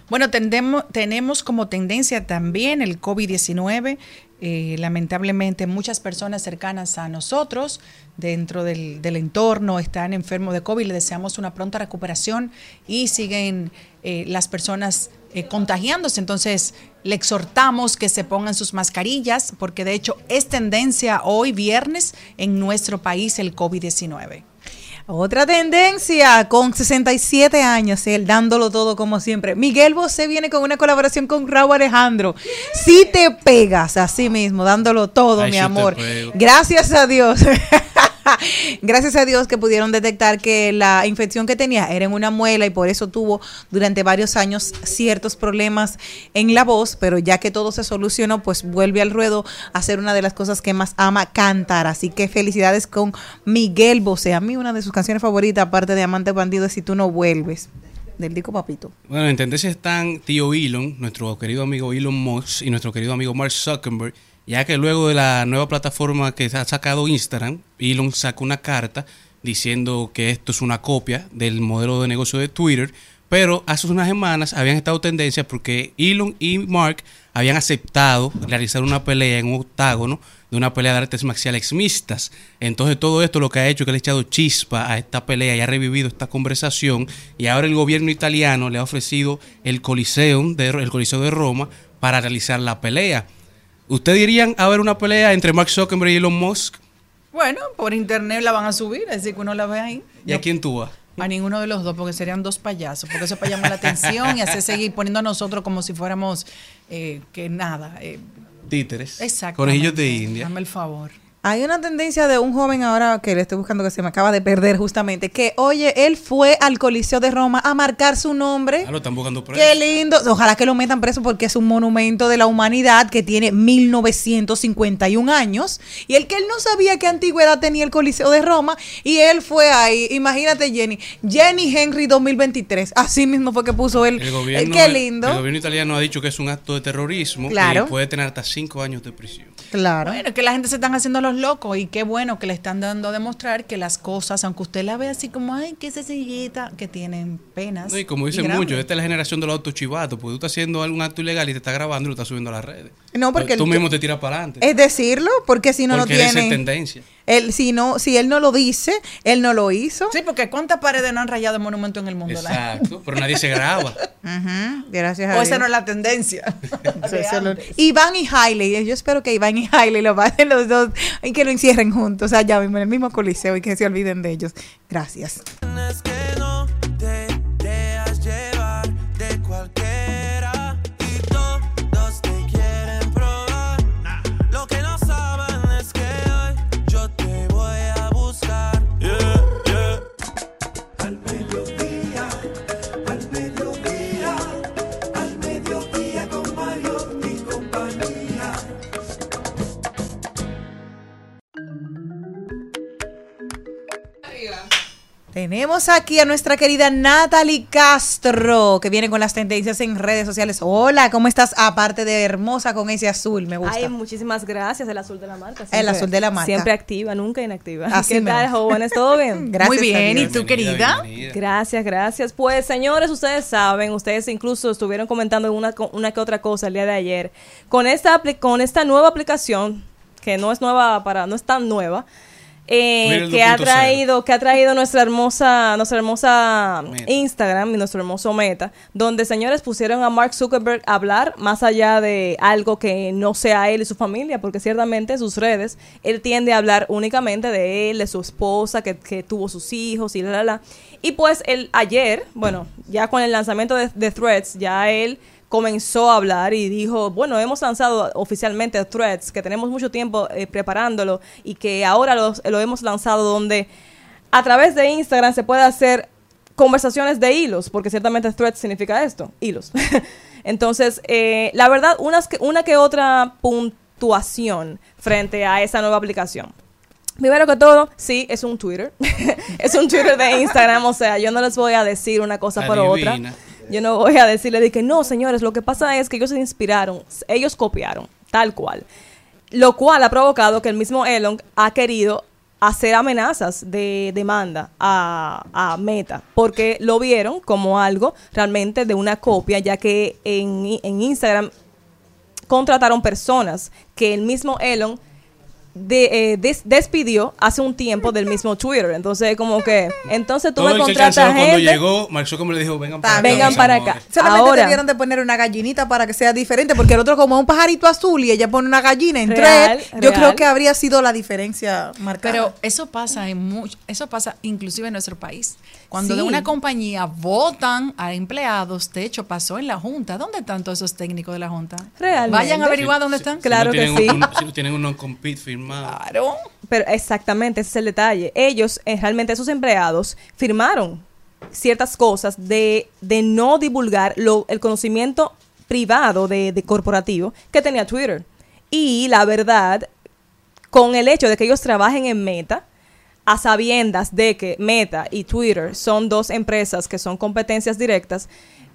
Bueno, tendemos, tenemos como tendencia también el COVID-19. Eh, lamentablemente muchas personas cercanas a nosotros dentro del, entorno están enfermos de COVID. Le deseamos una pronta recuperación y siguen eh, las personas eh, contagiándose. Entonces, le exhortamos que se pongan sus mascarillas porque de hecho es tendencia hoy viernes en nuestro país el COVID-19. Otra tendencia, con 67 años, él dándolo todo como siempre. Miguel Bosé viene con una colaboración con Raúl Alejandro. Si te pegas así mismo, dándolo todo, Ay, mi amor. Gracias a Dios. Gracias a Dios que pudieron detectar que la infección que tenía era en una muela y por eso tuvo durante varios años ciertos problemas en la voz, pero ya que todo se solucionó, pues vuelve al ruedo a hacer una de las cosas que más ama, cantar. Así que felicidades con Miguel Bosé. A mí una de sus canciones favoritas, aparte de Amante Bandido, es Si tú no vuelves, del disco Papito. Bueno, en tendencia están tío Elon, nuestro querido amigo Elon Musk y nuestro querido amigo Mark Zuckerberg, ya que luego de la nueva plataforma que ha sacado Instagram, Elon sacó una carta diciendo que esto es una copia del modelo de negocio de Twitter, pero hace unas semanas habían estado tendencias porque Elon y Mark habían aceptado realizar una pelea en un octágono de una pelea de artes marciales mixtas. Entonces todo esto lo que ha hecho es que le ha echado chispa a esta pelea y ha revivido esta conversación y ahora el gobierno italiano le ha ofrecido el Coliseo de, el Coliseo de Roma para realizar la pelea. ¿Ustedes dirían a ver una pelea entre Mark Zuckerberg y Elon Musk? Bueno, por internet la van a subir, así que uno la ve ahí. ¿Y a quién tú vas? A ninguno de los dos, porque serían dos payasos, porque eso es para llamar la atención y hacer seguir poniendo a nosotros como si fuéramos eh, que nada. eh, Títeres. exacto. Conejillos de India. Dame el favor. Hay una tendencia de un joven ahora que le estoy buscando que se me acaba de perder justamente, que oye, él fue al Coliseo de Roma a marcar su nombre. Ah, lo están buscando preso. Qué lindo. Ojalá que lo metan preso porque es un monumento de la humanidad que tiene 1951 años. Y el que él no sabía qué antigüedad tenía el Coliseo de Roma. Y él fue ahí. Imagínate, Jenny. Jenny Henry 2023. Así mismo fue que puso él. El gobierno, qué lindo. El gobierno italiano ha dicho que es un acto de terrorismo Claro. y puede tener hasta cinco años de prisión. Claro. Bueno, que la gente se están haciendo los locos y qué bueno que le están dando a demostrar que las cosas, aunque usted la ve así como, ay, qué sencillita, que tienen penas. No, y como dicen muchos, esta es la generación de los autochivatos, porque tú estás haciendo algún acto ilegal y te estás grabando y lo estás subiendo a las redes. No, porque tú el- mismo te tiras para adelante. Es decirlo, porque si no porque lo eres tiene. en tendencia. Él, si, no, si él no lo dice, él no lo hizo. Sí, porque ¿cuántas paredes no han rayado el monumento en el mundo? Exacto, pero nadie se graba. Ujú, Gracias a O Dios. esa no es la tendencia. Iván y Hailey, yo espero que Iván y Hailey lo pasen los dos y que lo encierren juntos allá mismo en el mismo coliseo y que se olviden de ellos. Gracias. Tenemos aquí a nuestra querida Natalie Castro, que viene con las tendencias en redes sociales. Hola, ¿cómo estás? Aparte de hermosa con ese azul, me gusta. Ay, muchísimas gracias. El azul de la marca. El azul de la marca. Siempre activa, nunca inactiva. Así ¿Qué tal, jóvenes? ¿Todo bien? Gracias Muy bien, ¿y tú, querida? Gracias, gracias. Pues, señores, ustedes saben, ustedes incluso estuvieron comentando una, una que otra cosa el día de ayer. Con esta, con esta nueva aplicación, que no es nueva para, no es tan nueva, eh, que ha 2.0. traído, que ha traído nuestra hermosa, nuestra hermosa Meta. Instagram y nuestro hermoso Meta, donde señores pusieron a Mark Zuckerberg a hablar más allá de algo que no sea él y su familia, porque ciertamente en sus redes él tiende a hablar únicamente de él, de su esposa, que, que tuvo sus hijos y la la la. Y pues él ayer, bueno, ya con el lanzamiento de, de Threads, ya él comenzó a hablar y dijo, bueno, hemos lanzado oficialmente Threads, que tenemos mucho tiempo eh, preparándolo y que ahora los- lo hemos lanzado donde a través de Instagram se puede hacer conversaciones de hilos, porque ciertamente Threads significa esto, hilos. Entonces, eh, la verdad, una que otra puntuación frente a esa nueva aplicación. Primero que todo, sí, es un Twitter. es un Twitter de Instagram, o sea, yo no les voy a decir una cosa por otra. Yo no voy a decirle de que no, señores, lo que pasa es que ellos se inspiraron, ellos copiaron, tal cual. Lo cual ha provocado que el mismo Elon ha querido hacer amenazas de demanda a, a Meta, porque lo vieron como algo realmente de una copia, ya que en, en Instagram contrataron personas que el mismo Elon de, eh, des- despidió hace un tiempo del mismo Twitter. Entonces, como que, entonces tú Todo me contratas canceló cuando gente. llegó, Mark Zuckerberg le dijo, vengan para acá. Vengan para amores". acá. Solamente Ahora- debieron de poner una gallinita para que sea diferente, porque el otro como un pajarito azul y ella pone una gallina en Real, yo creo que habría sido la diferencia marcada. Pero eso pasa en mucho, eso pasa inclusive en nuestro país. Cuando Sí. de una compañía votan a empleados, de hecho pasó en la Junta. ¿Dónde están todos esos técnicos de la Junta? Realmente. Vayan a averiguar dónde están. Si no tienen un- un- si no tienen un non-compete firmado. Claro. Pero exactamente, ese es el detalle. Ellos, eh, realmente esos empleados, firmaron ciertas cosas de, de no divulgar lo, el conocimiento privado de, de corporativo que tenía Twitter. Y la verdad, con el hecho de que ellos trabajen en Meta, a sabiendas de que Meta y Twitter son dos empresas que son competencias directas,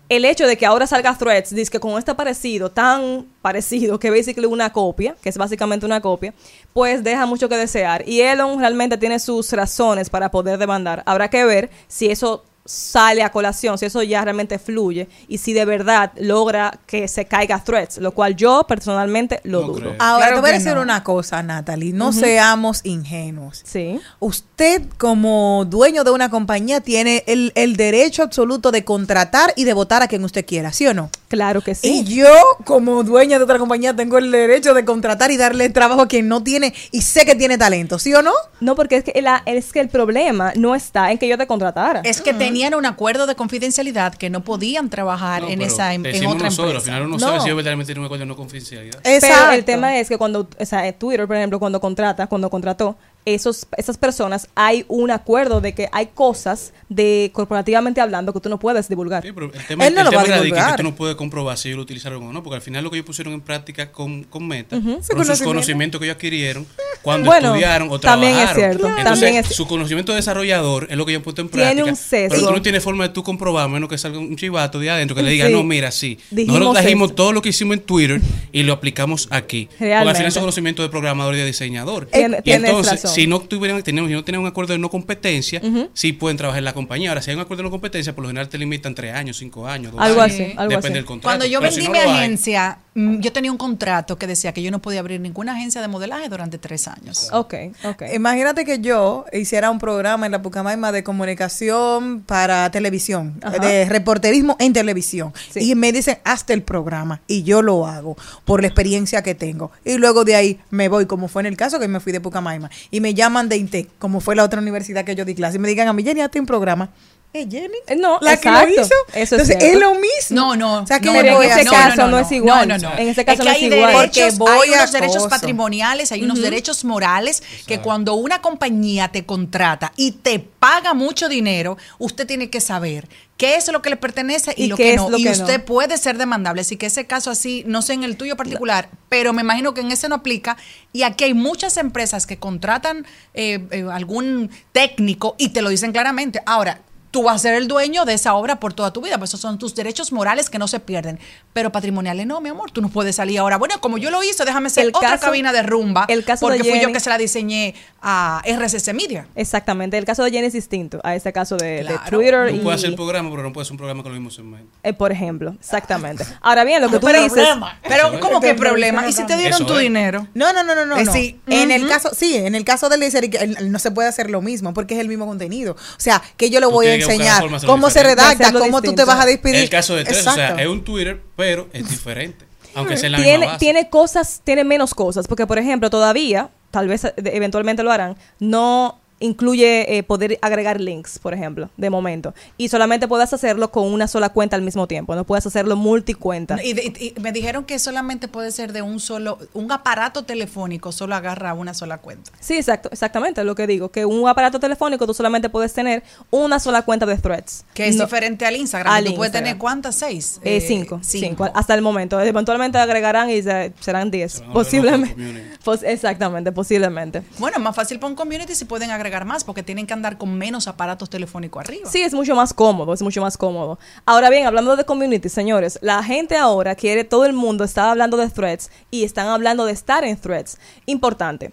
el hecho de que ahora salga Threads, dice que con este parecido, tan parecido, que basically una copia, que es básicamente una copia, pues deja mucho que desear. Y Elon realmente tiene sus razones para poder demandar. Habrá que ver si eso sale a colación, si eso ya realmente fluye y si de verdad logra que se caiga Threads, lo cual yo personalmente lo dudo. Ahora Claro te voy a decir no. una cosa, Natalie. No seamos ingenuos. Sí. Usted, como dueño de una compañía, tiene el, el derecho absoluto de contratar y de votar a quien usted quiera, ¿sí o no? Claro que sí. Y yo, como dueña de otra compañía, tengo el derecho de contratar y darle trabajo a quien no tiene y sé que tiene talento, ¿sí o no? No, porque es que, la- es que el problema no está en que yo te contratara. Es que tenían un acuerdo de confidencialidad que no podían trabajar No, en esa em- te en otra nosotros, empresa. Al final uno No. sabe si ellos verdaderamente tienen un acuerdo de no confidencialidad. Pero el tema es que cuando, o sea, Twitter, por ejemplo, cuando contrata, cuando contrató esos, esas personas, hay un acuerdo de que hay cosas de corporativamente hablando que tú no puedes divulgar. El tema, Él no el lo va tema a radica en que divulgar. tú no puedes comprobar si ellos lo utilizaron o no, porque al final lo que ellos pusieron en práctica con, con Meta Ujú. fueron Su sus conocimiento. conocimientos que ellos adquirieron cuando Bueno, estudiaron o también es trabajaron. cierto, Entonces, también es- su conocimiento de desarrollador es lo que ellos han puesto en Tiene práctica. un sesgo. Pero tú no tienes forma de tú comprobar, a menos que salga un chivato de adentro que le diga, Sí. no, mira, sí. Dijimos Nosotros trajimos esto. todo lo que hicimos en Twitter y lo aplicamos aquí. Porque al Realmente. final son conocimientos de programador y de diseñador. Tiene- y tienes entonces, razón. Si no tuvieran, tenemos, si no tienen un acuerdo de no competencia, Ujú. sí pueden trabajar en la compañía. Ahora, si hay un acuerdo de no competencia, por lo general te limitan tres años, cinco años, dos Algo años. así, algo Depende así. del contrato. Cuando yo Pero vendí si no mi agencia, yo tenía un contrato que decía que yo no podía abrir ninguna agencia de modelaje durante tres años. Ok, ok. Imagínate que yo hiciera un programa en la Pucamaima de comunicación para televisión, Ajá. de reporterismo en televisión. Y me dicen, hazte el programa. Y yo lo hago por la experiencia que tengo. Y luego de ahí me voy, como fue en el caso que me fui de Pucamaima. Y me llaman de INTEC, como fue la otra universidad que yo di clase. Y me digan a mí, Jenny, hazte un programa. ¿Eh, Jenny? No, la que exacto. lo hizo. Eso es Entonces, cierto. es lo mismo. No, no. O sea, que no, no en voy a ese caso no es igual. En ese caso es que no es hay igual. derechos, Porque voy hay unos a derechos acoso. patrimoniales, hay unos derechos morales que cuando una compañía te contrata y te paga mucho dinero, usted tiene que saber qué es lo que le pertenece y, ¿Y lo que es no. lo y que usted no? puede ser demandable. Así que ese caso así, no sé en el tuyo particular, pero me imagino que en ese no aplica. Y aquí hay muchas empresas que contratan eh, eh, algún técnico y te lo dicen claramente. Ahora, tú vas a ser el dueño de esa obra por toda tu vida, pues esos son tus derechos morales que no se pierden. Pero patrimoniales no, mi amor, tú no puedes salir ahora. Bueno, como yo lo hice, déjame ser El otra caso- cabina de rumba, el caso porque de fui yo Jenny- que se la diseñé a RCC Media. Exactamente. El caso de Jenny es distinto a ese caso de, de Claro. Twitter. No y, puede hacer el programa, pero no puede hacer un programa con lo mismo en mente. eh, por ejemplo, exactamente. Ahora bien, lo que tú Pero- dices. Pero, ¿cómo que problema? ¿Y si te dieron Eso tu es. dinero? No, no, no, no, no. Eh, no. sí. En el caso, sí, en el caso del laser no se puede hacer lo mismo porque es el mismo contenido. O sea, que yo Tú voy a que enseñar cómo se diferente. redacta, Hacerlo cómo tú te distinto. vas a despedir. El caso de tres, o sea, Exacto. es un Twitter, pero es diferente. Aunque sea en la misma tiene, base. tiene cosas, tiene menos cosas, porque por ejemplo, todavía, tal vez eh, eventualmente lo harán, no incluye eh, poder agregar links, por ejemplo, de momento. Y solamente puedes hacerlo con una sola cuenta al mismo tiempo, no puedes hacerlo multicuenta. Y, y me dijeron que solamente puede ser de un solo, un aparato telefónico solo agarra una sola cuenta. Sí, exacto, exactamente lo que digo, que un aparato telefónico tú solamente puedes tener una sola cuenta de threads. Que es No- diferente al Instagram. al tú puedes tener cuántas, seis. Eh, Eh, cinco, cinco, hasta el momento. Eventualmente agregarán y se- serán diez, posiblemente. Pos- exactamente, posiblemente. Bueno, más fácil para un community si pueden agregar más, porque tienen que andar con menos aparatos telefónicos arriba. Sí, es mucho más cómodo, es mucho más cómodo. Ahora bien, hablando de community, señores, la gente ahora quiere, todo el mundo está hablando de threads y están hablando de estar en threads. Importante.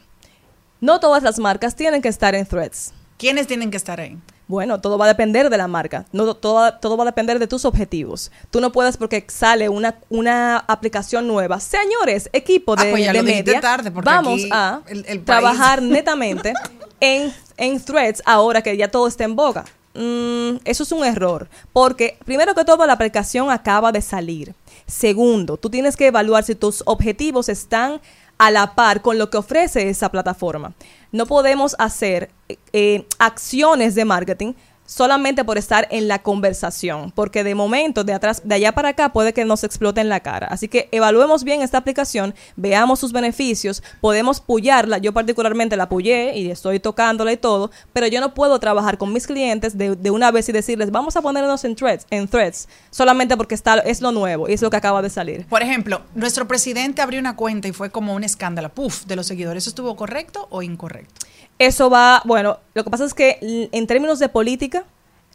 No todas las marcas tienen que estar en threads. ¿Quiénes tienen que estar ahí? Bueno, todo va a depender de la marca. No, todo, todo va a depender de tus objetivos. Tú no puedes porque sale una, una aplicación nueva. Señores, equipo de, Ah, pues ya de lo media, tarde, porque vamos a el- el país- trabajar netamente en, en threads ahora que ya todo está en boga. Mm, eso es un error. Porque, primero que todo, la aplicación acaba de salir. Segundo, tú tienes que evaluar si tus objetivos están a la par con lo que ofrece esa plataforma. No podemos hacer eh, eh, acciones de marketing solamente por estar en la conversación, porque de momento, de atrás, de allá para acá, puede que nos explote en la cara. Así que evaluemos bien esta aplicación, veamos sus beneficios, podemos pullarla. Yo particularmente la pullé y estoy tocándola y todo, pero yo no puedo trabajar con mis clientes de, de una vez y decirles, vamos a ponernos en threads, en threads, solamente porque está, es lo nuevo y es lo que acaba de salir. Por ejemplo, nuestro presidente abrió una cuenta y fue como un escándalo, puf, de los seguidores. ¿Eso estuvo correcto o incorrecto? Eso va, bueno, lo que pasa es que en términos de política,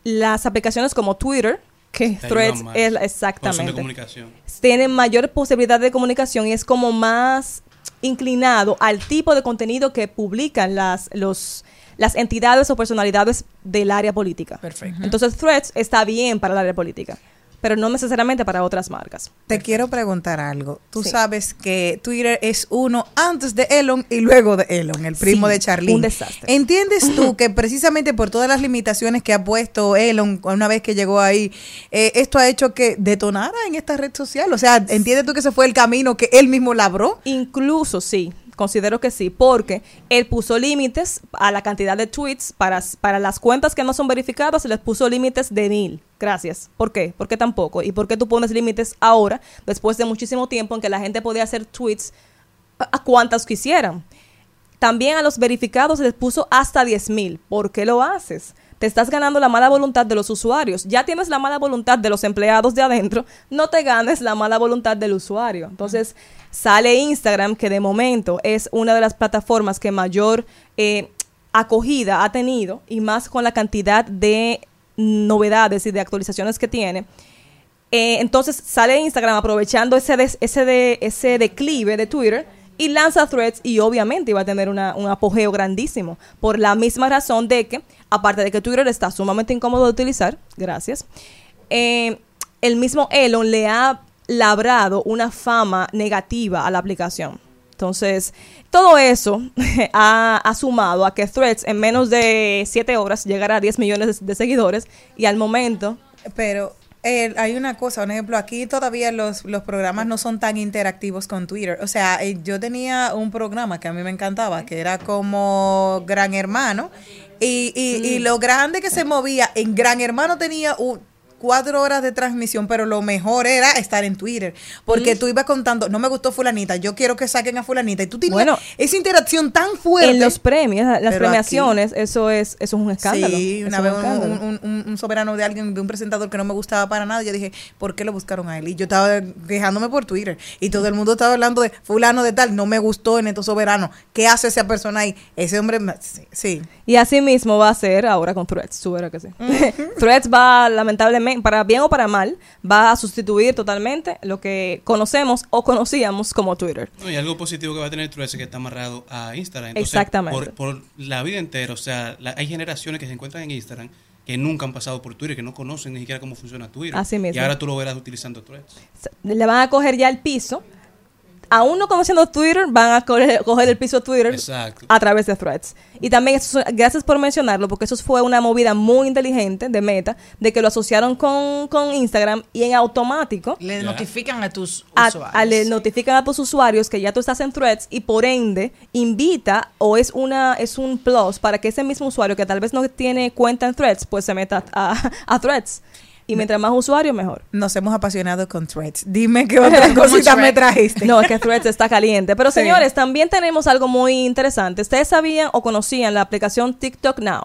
las aplicaciones como Twitter, que Threads es exactamente, comunicación. tienen mayor posibilidad de comunicación y es como más inclinado al tipo de contenido que publican las, los, las entidades o personalidades del área política. Perfecto. Entonces Threads está bien para el área política, pero no necesariamente para otras marcas. Te quiero preguntar algo. Tú Sí. sabes que Twitter es uno antes de Elon y luego de Elon, el primo Sí, de Charlie. un desastre. ¿Entiendes tú que precisamente por todas las limitaciones que ha puesto Elon una vez que llegó ahí, eh, esto ha hecho que detonara en esta red social? O sea, ¿entiendes tú que ese fue el camino que él mismo labró? Incluso sí, considero que sí, porque él puso límites a la cantidad de tweets para, para las cuentas que no son verificadas, se les puso límites de mil. Gracias. ¿Por qué? ¿Por qué tampoco? ¿Y por qué tú pones límites ahora, después de muchísimo tiempo en que la gente podía hacer tweets a, cuantas quisieran? También a los verificados se les puso hasta 10 mil. ¿Por qué lo haces? Te estás ganando la mala voluntad de los usuarios. Ya tienes la mala voluntad de los empleados de adentro. No te ganes la mala voluntad del usuario. Entonces, sale Instagram, que de momento es una de las plataformas que mayor eh, acogida ha tenido, y más con la cantidad de novedades y de actualizaciones que tiene. Eh, entonces sale Instagram aprovechando ese, ese, ese declive de Twitter y lanza threads y obviamente iba a tener una- un apogeo grandísimo por la misma razón de que, aparte de que Twitter está sumamente incómodo de utilizar, gracias, eh, el mismo Elon le ha labrado una fama negativa a la aplicación. Entonces, todo eso ha, ha sumado a que Threads en menos de 7 horas llegará a 10 millones de seguidores y al momento Pero eh, hay una cosa, un ejemplo, aquí todavía los, los programas no son tan interactivos con Twitter. O sea, eh, yo tenía un programa que a mí me encantaba, que era como Gran Hermano, y, y, y lo grande que se movía, en Gran Hermano tenía un cuatro horas de transmisión, pero lo mejor era estar en Twitter, porque tú ibas contando, no me gustó fulanita, yo quiero que saquen a fulanita, y tú Bueno, esa interacción tan fuerte. en los premios, las premiaciones, eso es eso es un escándalo. Sí, una vez un un, escándalo. un- un- un soberano de alguien, de un presentador que no me gustaba para nada, yo dije, ¿por qué lo buscaron a él? Y yo estaba quejándome por Twitter y todo el mundo estaba hablando de fulano de tal, no me gustó en estos soberanos. ¿Qué hace esa persona ahí? Ese hombre, sí. sí. Y así mismo va a ser ahora con Threads, tú verás que sí. Threads va, lamentablemente, para bien o para mal, va a sustituir totalmente lo que conocemos o conocíamos como Twitter. No, y algo positivo que va a tener Threads es que está amarrado a Instagram. Entonces, Exactamente. Por, por la vida entera, o sea, la- hay generaciones que se encuentran en Instagram que nunca han pasado por Twitter, que no conocen ni siquiera cómo funciona Twitter. Así mismo. Y ahora tú lo verás utilizando Threads. Le van a coger ya el piso. Aún no conociendo Twitter, van a coger, coger el piso de Twitter Exacto. a través de Threads. Y también, eso, gracias por mencionarlo, porque eso fue una movida muy inteligente de Meta, de que lo asociaron con, con Instagram y en automático Le notifican a tus a- usuarios. a- le notifican a tus usuarios que ya tú estás en Threads y por ende invita o es una es un plus para que ese mismo usuario que tal vez no tiene cuenta en Threads pues se meta a, a Threads y mientras más usuarios mejor Nos hemos apasionado con threads. Dime qué otra cosita me trajiste. no es que Threads está caliente pero Sí. señores también tenemos algo muy interesante ustedes sabían o conocían la aplicación TikTok Now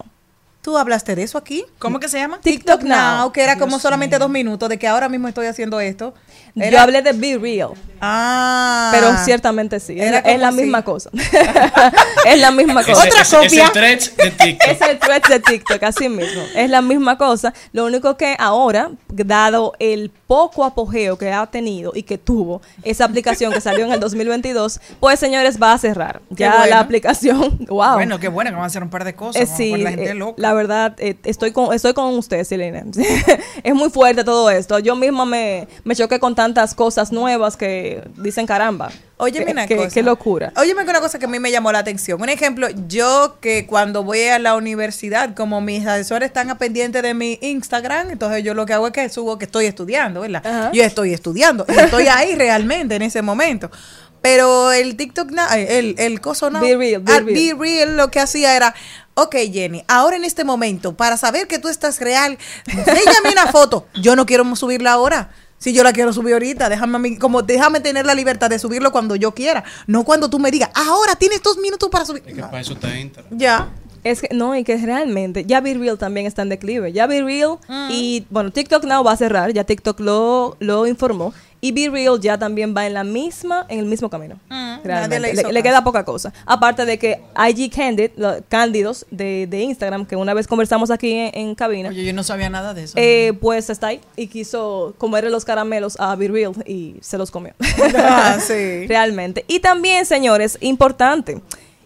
Tú hablaste de eso aquí. ¿Cómo que se llama? TikTok Now, que era como solamente dos minutos, de que ahora mismo estoy haciendo esto. Yo hablé de Be Real. Ah. Pero ciertamente sí. Es, Era la- es misma cosa. es la misma cosa. ese- ese Es el thread de TikTok. es el thread de TikTok, así mismo. Es la misma cosa. Lo único que ahora, dado el poco apogeo que ha tenido y que tuvo esa aplicación que salió en el 2022, pues señores, va a cerrar. Ya bueno. la aplicación, wow. Bueno, qué bueno que van a hacer un par de cosas. Eh, sí, poner la gente eh, loca. la verdad, eh, estoy con estoy con usted, Selena. es muy fuerte todo esto. Yo misma me, me choqué con tantas cosas nuevas que dicen caramba. Oye, qué, una qué- cosa. qué locura. Óyeme que una cosa que a mí me llamó la atención. Un ejemplo, yo que cuando voy a la universidad, como mis asesores están a pendiente de mi Instagram, entonces yo lo que hago es que subo que estoy estudiando, ¿verdad? Ajá. Yo estoy estudiando, estoy ahí realmente en ese momento. Pero el TikTok, el, el coso now, Be Real, Be ah, Real. Be Real lo que hacía era, ok Jenny, ahora en este momento, para saber que tú estás real, enséñame una foto. Yo no quiero subirla ahora. Si yo la quiero subir ahorita, déjame a mí- como déjame tener la libertad de subirlo cuando yo quiera, no cuando tú me digas, ahora tienes dos minutos para subir. Es que para eso está Instagram. Ya. Es que no, y que realmente ya Be Real también está en declive. Ya Be Real y bueno, TikTok Now va a cerrar, ya TikTok lo, lo informó. Y Be Real ya también va en la misma, en el mismo camino. Realmente. nadie le queda poca cosa. Aparte de que IG Candid, los cándidos de, de Instagram, que una vez conversamos aquí en, en cabina, Oye, yo no sabía nada de eso. eh, pues está ahí y quiso comerle los caramelos a Be Real y se los comió. Ah, sí. Realmente. Y también, señores, importante.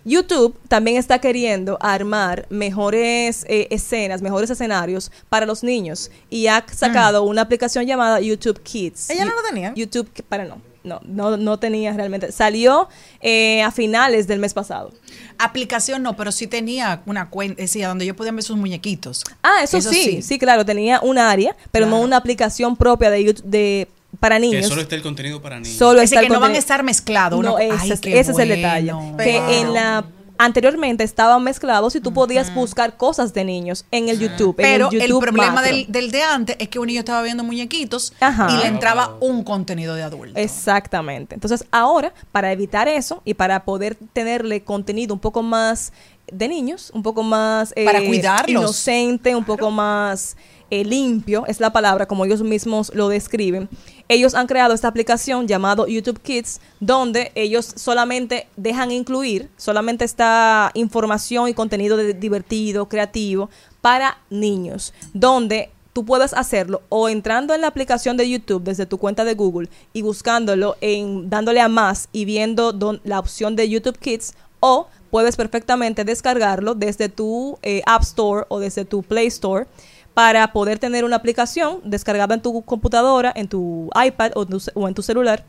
YouTube también está queriendo armar mejores eh, escenas, mejores escenarios para los niños y ha sacado una aplicación llamada YouTube Kids. Mm. ¿Ella no lo tenía? YouTube, para no, no, no, no tenía realmente. Salió eh, a finales del mes pasado. Aplicación no, pero sí tenía una cuenta, decía, donde yo podía ver sus muñequitos. Ah, eso, sí, sí, claro, tenía un área, pero no una aplicación propia de YouTube de para Que niños. solo está el contenido para niños. Solo está que el no van a estar mezclados. No, ese, Ay, es- qué ese es el detalle. Que Wow. en la anteriormente estaban mezclados y tú podías buscar cosas de niños en el YouTube. en Pero el, YouTube problema del, del de antes es que un niño estaba viendo muñequitos Ajá. y le entraba un contenido de adulto. Exactamente. Entonces, ahora, para evitar eso y para poder tenerle contenido un poco más de niños, un poco más eh, Para cuidarlos. inocente, un poco más limpio, es la palabra como ellos mismos lo describen. Ellos han creado esta aplicación llamado YouTube Kids, donde ellos solamente dejan incluir solamente esta información y contenido de- divertido, creativo para niños, donde tú puedes hacerlo o entrando en la aplicación de YouTube desde tu cuenta de Google y buscándolo en dándole a más y viendo la opción de YouTube Kids o puedes perfectamente descargarlo desde tu eh, App Store o desde tu Play Store para poder tener una aplicación descargada en tu computadora, en tu iPad o, en tu celular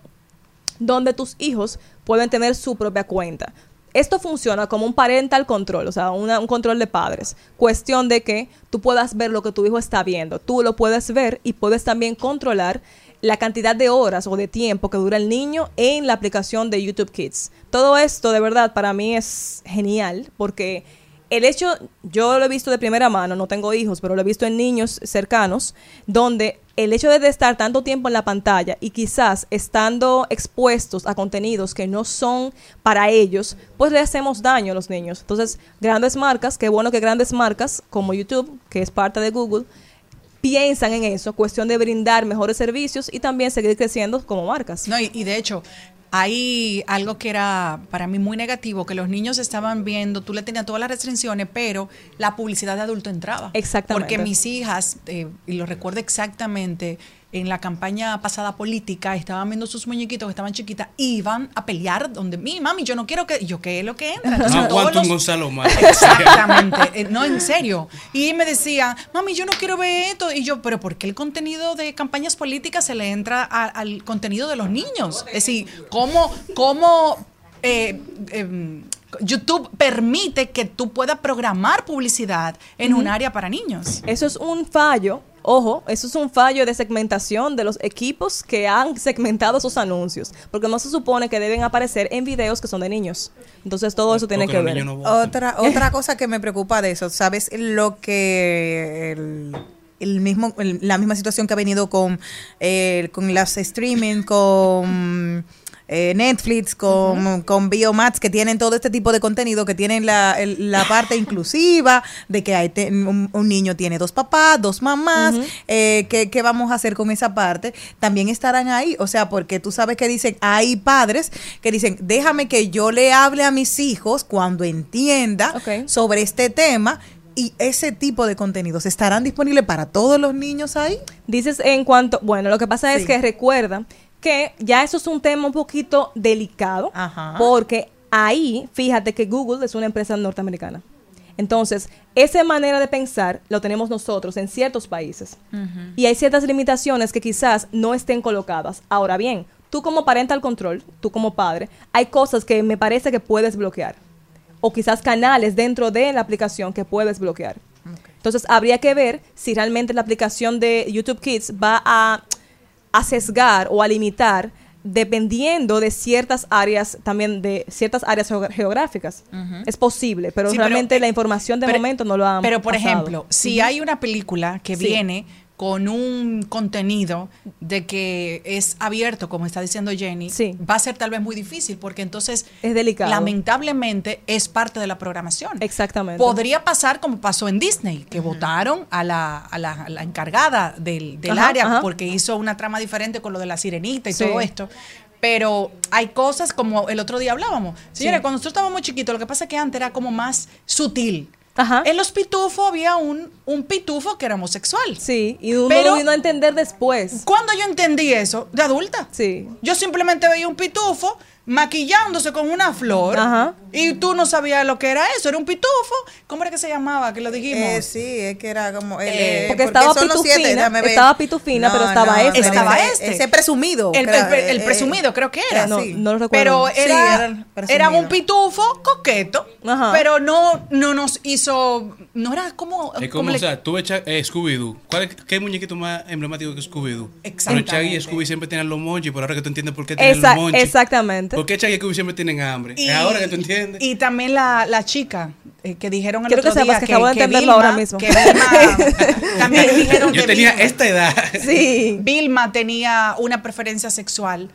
donde tus hijos pueden tener su propia cuenta. Esto funciona como un parental control, o sea, un control de padres. Cuestión de que tú puedas ver lo que tu hijo está viendo. Tú lo puedes ver y puedes también controlar la cantidad de horas o de tiempo que dura el niño en la aplicación de YouTube Kids. Todo esto de verdad para mí es genial porque el hecho, yo lo he visto de primera mano, no tengo hijos, pero lo he visto en niños cercanos, donde el hecho de estar tanto tiempo en la pantalla y quizás estando expuestos a contenidos que no son para ellos, pues le hacemos daño a los niños. Entonces, grandes marcas, qué bueno que grandes marcas como YouTube, que es parte de Google, piensan en eso, cuestión de brindar mejores servicios y también seguir creciendo como marcas. No, y, y de hecho, hay algo que era para mí muy negativo, que los niños estaban viendo, tú le tenías todas las restricciones, pero la publicidad de adulto entraba. Exactamente. Porque mis hijas, eh, y lo recuerdo exactamente, en la campaña pasada política, estaban viendo sus muñequitos que estaban chiquitas, iban a pelear donde mi mami, yo no quiero que, yo qué es lo que entra. Entonces, No un los- Gonzalo más. Exactamente, eh, no, en serio. Y me decía, mami, yo no quiero ver esto. Y yo, pero ¿por qué el contenido de campañas políticas se le entra a- al contenido de los niños? Es decir, ¿cómo, cómo eh, em, YouTube permite que tú puedas programar publicidad en un área para niños? Eso es un fallo, ojo, eso es un fallo de segmentación de los equipos que han segmentado sus anuncios, porque no se supone que deben aparecer en videos que son de niños. Entonces todo eso tiene que ver. Otra, otra cosa que me preocupa de eso, ¿sabes? Lo que el, el mismo, el- la misma situación que ha venido con, eh, con las streaming, con eh, Netflix, con, con Biomax, que tienen todo este tipo de contenido, que tienen la, el- la parte inclusiva, de que hay te- un, un niño tiene dos papás, dos mamás, eh, ¿qué, qué vamos a hacer con esa parte? También estarán ahí, o sea, porque tú sabes que dicen, hay padres que dicen, déjame que yo le hable a mis hijos cuando entienda sobre este tema. Y ese tipo de contenidos estarán disponibles para todos los niños ahí. Dices en cuanto, bueno, lo que pasa es Sí. que recuerda que ya eso es un tema un poquito delicado, porque ahí, fíjate que Google es una empresa norteamericana. Entonces, esa manera de pensar lo tenemos nosotros en ciertos países. Y hay ciertas limitaciones que quizás no estén colocadas. Ahora bien, tú como parental control, tú como padre, hay cosas que me parece que puedes bloquear. O quizás canales dentro de la aplicación que puedes bloquear. Entonces, habría que ver si realmente la aplicación de YouTube Kids va a, a sesgar o a limitar dependiendo de ciertas áreas, también de ciertas áreas geográficas. Es posible, pero Sí, pero, realmente la información de pero- momento no lo han Pero, por pasado. ejemplo, si hay una película que Sí. viene con un contenido de que es abierto, como está diciendo Jenny, va a ser tal vez muy difícil porque entonces es delicado. lamentablemente es parte de la programación. Exactamente. Podría pasar como pasó en Disney, que votaron a la, a la, a la encargada del, del Ajá, área ajá. porque hizo una trama diferente con lo de la sirenita y Sí. todo esto. Pero hay cosas como el otro día hablábamos. Señores, Sí. cuando nosotros estábamos chiquitos, lo que pasa es que antes era como más sutil. En los pitufos había un, un pitufo que era homosexual. Sí, y uno Pero- vino a entender después. ¿Cuándo yo entendí eso? De adulta. Sí. Yo simplemente veía un pitufo maquillándose con una flor Ajá. y tú no sabías lo que era eso, era un pitufo. ¿Cómo era que se llamaba? Que lo dijimos. Eh, sí, es que era como... Eh, porque estaba son los siete, pitufina, ver. estaba pitufina, pero estaba este. Estaba este. Ese presumido. El, creo, el- el eh, presumido, creo que era. no, sí. no lo recuerdo. Pero Sí, era, era un pitufo coqueto, Ajá. pero no, no nos hizo. No era como. Es como como, le- o sea, tú ves Cha- eh, Scooby-Doo. ¿Cuál es- ¿Qué muñequito más emblemático que Scooby-Doo? Exactamente. Pero Chaggy y Scooby siempre tienen los monchis, por ahora que tú entiendes por qué tienen Esa- los monchis. exactamente. ¿Por qué Chaggy y Scooby siempre tienen hambre? Y- es ahora que tú entiendes. Y también la, la chica eh, que dijeron el Quiero que otro día sepas que acabo de entenderlo Vilma- ahora mismo. que Vilma- también dijeron Yo que tenía Vilma- esta edad. Sí. Vilma tenía una preferencia sexual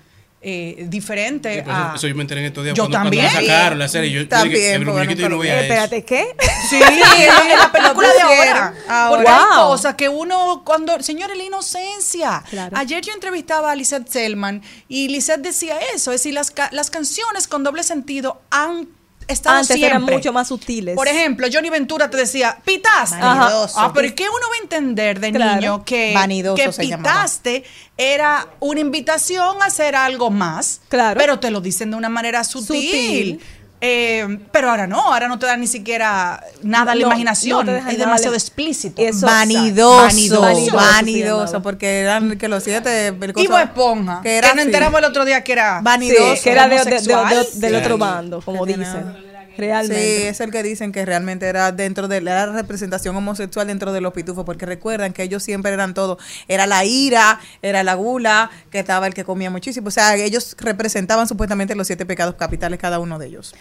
eh, diferente Sí, pues a... eso, eso yo me enteré en estos días Yo cuando, cuando también. la sacaron la serie. Yo, yo También, dije, "El porque muñequito yo no nunca veía Eh, eso. espérate, ¿qué? Sí, en la película de ahora. ahora. Porque hay Wow. cosas que uno, cuando, señores, la inocencia. Claro. Ayer yo entrevistaba a Lisette Selman y Lisette decía eso, es decir, las, ca- las canciones con doble sentido han estado Antes siempre. eran mucho más sutiles. Por ejemplo, Johnny Ventura te decía, pitaste. Vanidoso. Ah, pero ¿qué uno va a entender de Claro. niño que, Vanidoso pitaste era una invitación a hacer algo más? Claro. Pero te lo dicen de una manera sutil. Sutil. Eh, pero ahora no, ahora no te da ni siquiera nada a la No, imaginación. no es demasiado de- explícito. Eso- Vanidoso, Vanidoso. vanidoso, porque eran que los siete... cosa- Esponja. que Que, era nos enteramos el otro día que era Vanidoso. Sí, que era de- de- de- de- homosexual. del otro bando, como dicen. Realmente. Sí, es el que dicen que realmente era dentro de la representación homosexual dentro de los pitufos, porque recuerdan que ellos siempre eran todo, era la ira, era la gula, que estaba el que comía muchísimo, o sea, ellos representaban supuestamente los siete pecados capitales cada uno de ellos.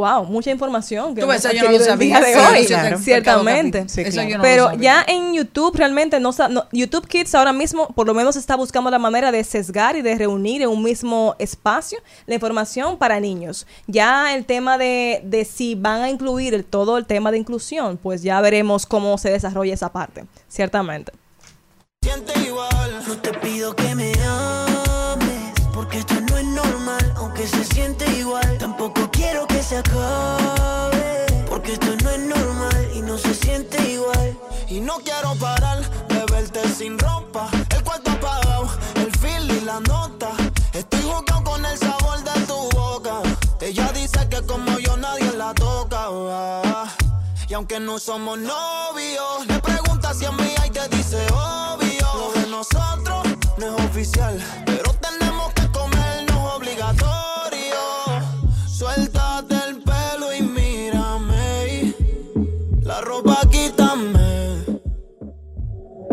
Wow, mucha información que Tú eso yo no lo sabía. Sí, hoy. claro. Ciertamente. Sí, Eso claro. yo no lo Pero sabía. ya en YouTube realmente no, no- YouTube Kids ahora mismo por lo menos está buscando la manera de sesgar y de reunir en un mismo espacio la información para niños. Ya el tema de, de si van a incluir el, todo el tema de inclusión, pues ya veremos cómo se desarrolla esa parte. Ciertamente. siente igual. No te pido que me se acabe, porque esto no es normal y no se siente igual. Y no quiero parar de verte sin ropa, el cuarto apagado, el feel y la nota. Estoy jugando con el sabor de tu boca. Ella dice que como yo nadie la toca. Y aunque no somos novios, le pregunta si a mí y te dice obvio. Lo de nosotros no es oficial,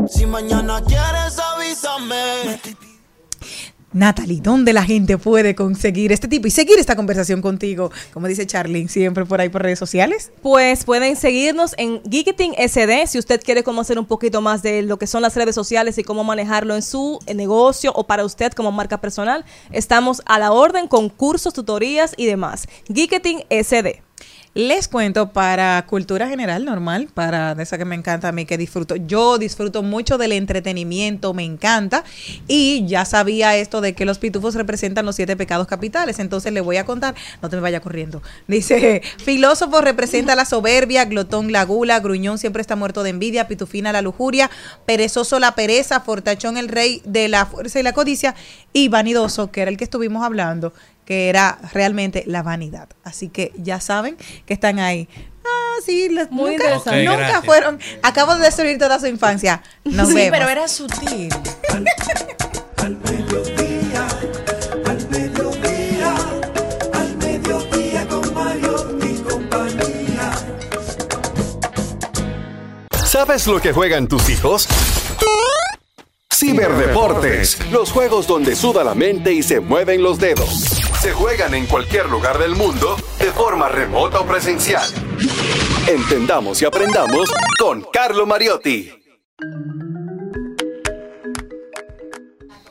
Si mañana quieres avísame. Natalie, ¿dónde la gente puede conseguir este tipo y seguir esta conversación contigo? Como dice Charlene, siempre por ahí por redes sociales. Pues pueden seguirnos en Geeketing SD si usted quiere conocer un poquito más de lo que son las redes sociales y cómo manejarlo en su eh, negocio o para usted como marca personal. Estamos a la orden con cursos, tutorías y demás. Geeketing SD. Les cuento para cultura general normal, para de esa que me encanta a mí, que disfruto. Yo disfruto mucho del entretenimiento, me encanta. Y ya sabía esto de que los pitufos representan los siete pecados capitales. Entonces le voy a contar, no te me vaya corriendo. Dice, filósofo representa la soberbia, glotón la gula, gruñón siempre está muerto de envidia, pitufina la lujuria, perezoso la pereza, fortachón el rey de la fuerza y la codicia, y vanidoso, que era el que estuvimos hablando, que era realmente la vanidad. Así que ya saben que están ahí. Ah, sí, les- Muy nunca, interesante. nunca gracias. fueron. Acabo de destruir toda su infancia. Nos sí, vemos. pero era sutil. Al mediodía con Mario y compañía. ¿Sabes lo que juegan tus hijos? Ciberdeportes, los juegos donde suda la mente y se mueven los dedos. Se juegan en cualquier lugar del mundo, de forma remota o presencial. Entendamos y aprendamos con Carlo Mariotti.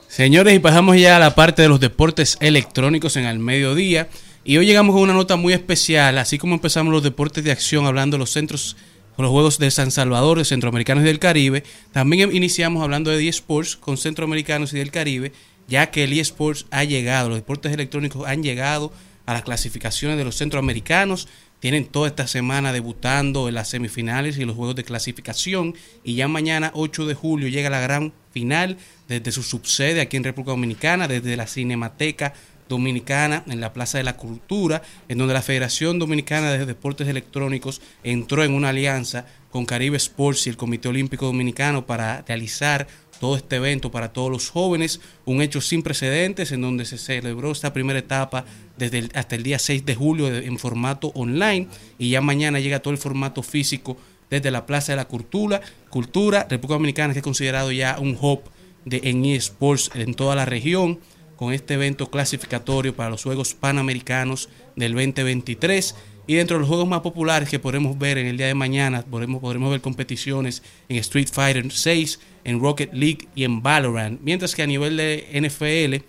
Señores, y pasamos ya a la parte de los deportes electrónicos en el mediodía. Y hoy llegamos con una nota muy especial, así como empezamos los deportes de acción hablando de los centros, los Juegos de San Salvador, de Centroamericanos y del Caribe. También iniciamos hablando de eSports con Centroamericanos y del Caribe, ya que el eSports ha llegado, los deportes electrónicos han llegado a las clasificaciones de los centroamericanos. Tienen toda esta semana debutando en las semifinales y los juegos de clasificación. Y ya mañana, 8 de julio, llega la gran final desde su subsede aquí en República Dominicana, desde la Cinemateca Dominicana en la Plaza de la Cultura, en donde la Federación Dominicana de Deportes Electrónicos entró en una alianza con Caribe Sports y el Comité Olímpico Dominicano para realizar todo este evento para todos los jóvenes, un hecho sin precedentes en donde se celebró esta primera etapa desde el- hasta el día 6 de julio en formato online y ya mañana llega todo el formato físico desde la Plaza de la Cultura, Cultura, República Dominicana que es considerado ya un hub de, en eSports en toda la región con este evento clasificatorio para los Juegos Panamericanos del 2023. Y dentro de los juegos más populares que podremos ver en el día de mañana, podremos, podremos ver competiciones en Street Fighter 6, en Rocket League y en Valorant. Mientras que a nivel de NFL,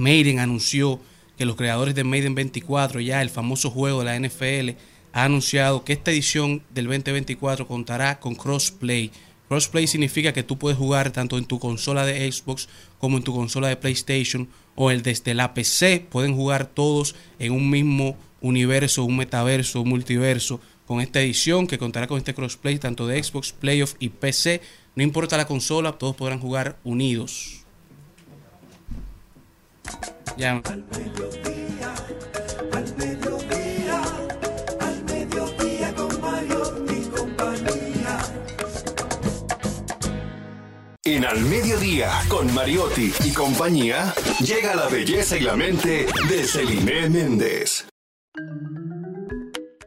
Maiden anunció que los creadores de Maiden 24, ya el famoso juego de la NFL, ha anunciado que esta edición del 2024 contará con crossplay. Crossplay significa que tú puedes jugar tanto en tu consola de Xbox como en tu consola de PlayStation o el desde la PC. Pueden jugar todos en un mismo universo, un metaverso, un multiverso con esta edición que contará con este crossplay tanto de Xbox, Playoff y PC. No importa la consola, todos podrán jugar unidos. Ya. En Al Mediodía, con Mariotti y compañía, llega la belleza y la mente de Celine Méndez.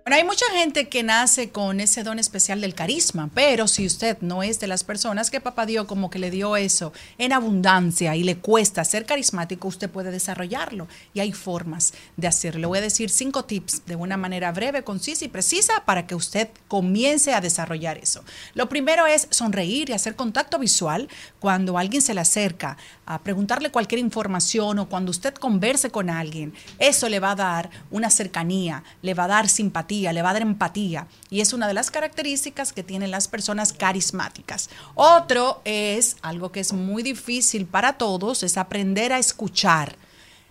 Bueno, hay mucha gente que nace con ese don especial del carisma, pero si usted no es de las personas que papá Dios como que le dio eso en abundancia y le cuesta ser carismático, usted puede desarrollarlo y hay formas de hacerlo. Le voy a decir cinco tips de una manera breve, concisa y precisa para que usted comience a desarrollar eso. Lo primero es sonreír y hacer contacto visual cuando alguien se le acerca a preguntarle cualquier información o cuando usted converse con alguien. Eso le va a dar una cercanía, le va a dar simpatía, le va a dar empatía. Y es una de las características que tienen las personas carismáticas. Otro es algo que es muy difícil para todos, es aprender a escuchar.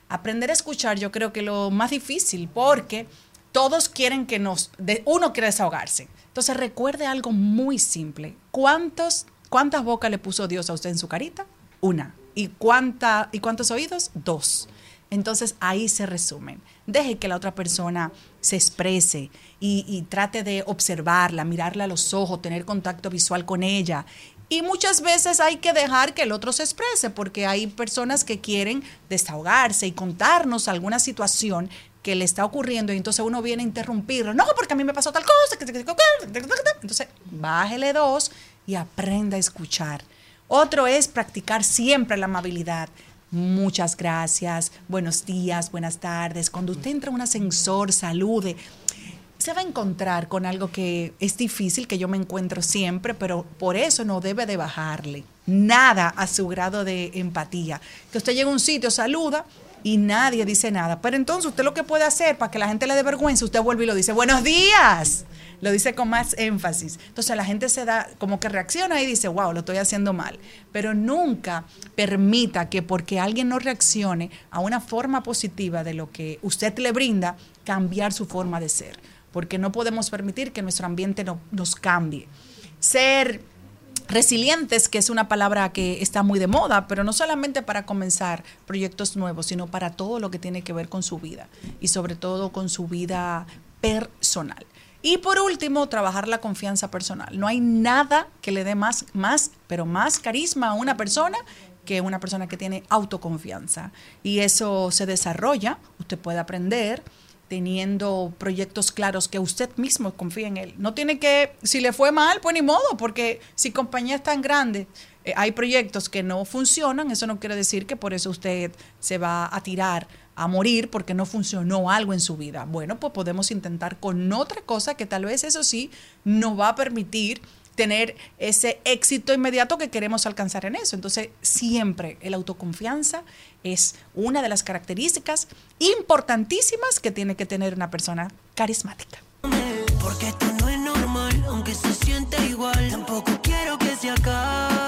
Aprender a escuchar yo creo que lo más difícil porque todos quieren que nos, de, uno quiere desahogarse. Entonces recuerde algo muy simple. ¿Cuántos, ¿Cuántas bocas le puso Dios a usted en su carita? Una. ¿Y, cuánta, ¿Y cuántos oídos? Dos. Entonces ahí se resumen. Deje que la otra persona se exprese y, trate de observarla, mirarla a los ojos, tener contacto visual con ella. Y muchas veces hay que dejar que el otro se exprese porque hay personas que quieren desahogarse y contarnos alguna situación que le está ocurriendo y entonces uno viene a interrumpirlo. No, porque a mí me pasó tal cosa. Entonces, bájele dos y aprenda a escuchar. Otro es practicar siempre la amabilidad. Muchas gracias, buenos días, buenas tardes. Cuando usted entra a un ascensor, salude. Se va a encontrar con algo que es difícil, que yo me encuentro siempre, pero por eso no debe de bajarle nada a su grado de empatía. Que usted llega a un sitio, saluda y nadie dice nada. Pero entonces usted lo que puede hacer para que la gente le dé vergüenza, usted vuelve y lo dice, buenos días. Lo dice con más énfasis. Entonces la gente se da, como que reacciona y dice, wow, lo estoy haciendo mal. Pero nunca permita que porque alguien no reaccione a una forma positiva de lo que usted le brinda, cambiar su forma de ser. Porque no podemos permitir que nuestro ambiente no- nos cambie. Ser Resilientes, que es una palabra que está muy de moda, pero no solamente para comenzar proyectos nuevos, sino para todo lo que tiene que ver con su vida y sobre todo con su vida personal. Y por último, trabajar la confianza personal. No hay nada que le dé más, más, pero más carisma a una persona que una persona que tiene autoconfianza. Y eso se desarrolla, usted puede aprender, teniendo proyectos claros que usted mismo confía en él. No tiene que, si le fue mal, pues ni modo, porque si compañías tan grandes, eh, hay proyectos que no funcionan, eso no quiere decir que por eso usted se va a tirar a morir porque no funcionó algo en su vida. Bueno, pues podemos intentar con otra cosa que tal vez eso sí nos va a permitir tener ese éxito inmediato que queremos alcanzar en eso. Entonces, siempre el autoconfianza es una de las características importantísimas que tiene que tener una persona carismática. Porque esto no es normal, aunque se siente igual. Tampoco quiero que se acabe.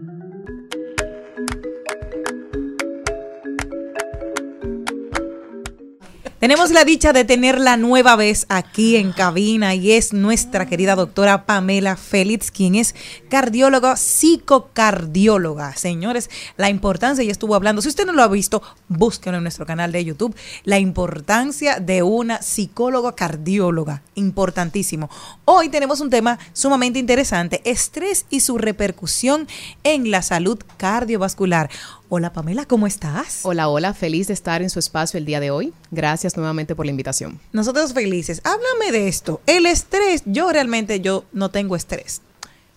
Tenemos la dicha de tenerla nueva vez aquí en cabina y es nuestra querida doctora Pamela Félix, quien es cardióloga, psicocardióloga. Señores, la importancia, ella estuvo hablando, si usted no lo ha visto, búsquenlo en nuestro canal de YouTube, la importancia de una psicóloga cardióloga, importantísimo. Hoy tenemos un tema sumamente interesante, estrés y su repercusión en la salud cardiovascular. Hola Pamela, ¿cómo estás? Hola, hola, feliz de estar en su espacio el día de hoy. Gracias nuevamente por la invitación. Nosotros felices. Háblame de esto. El estrés, yo realmente yo no tengo estrés.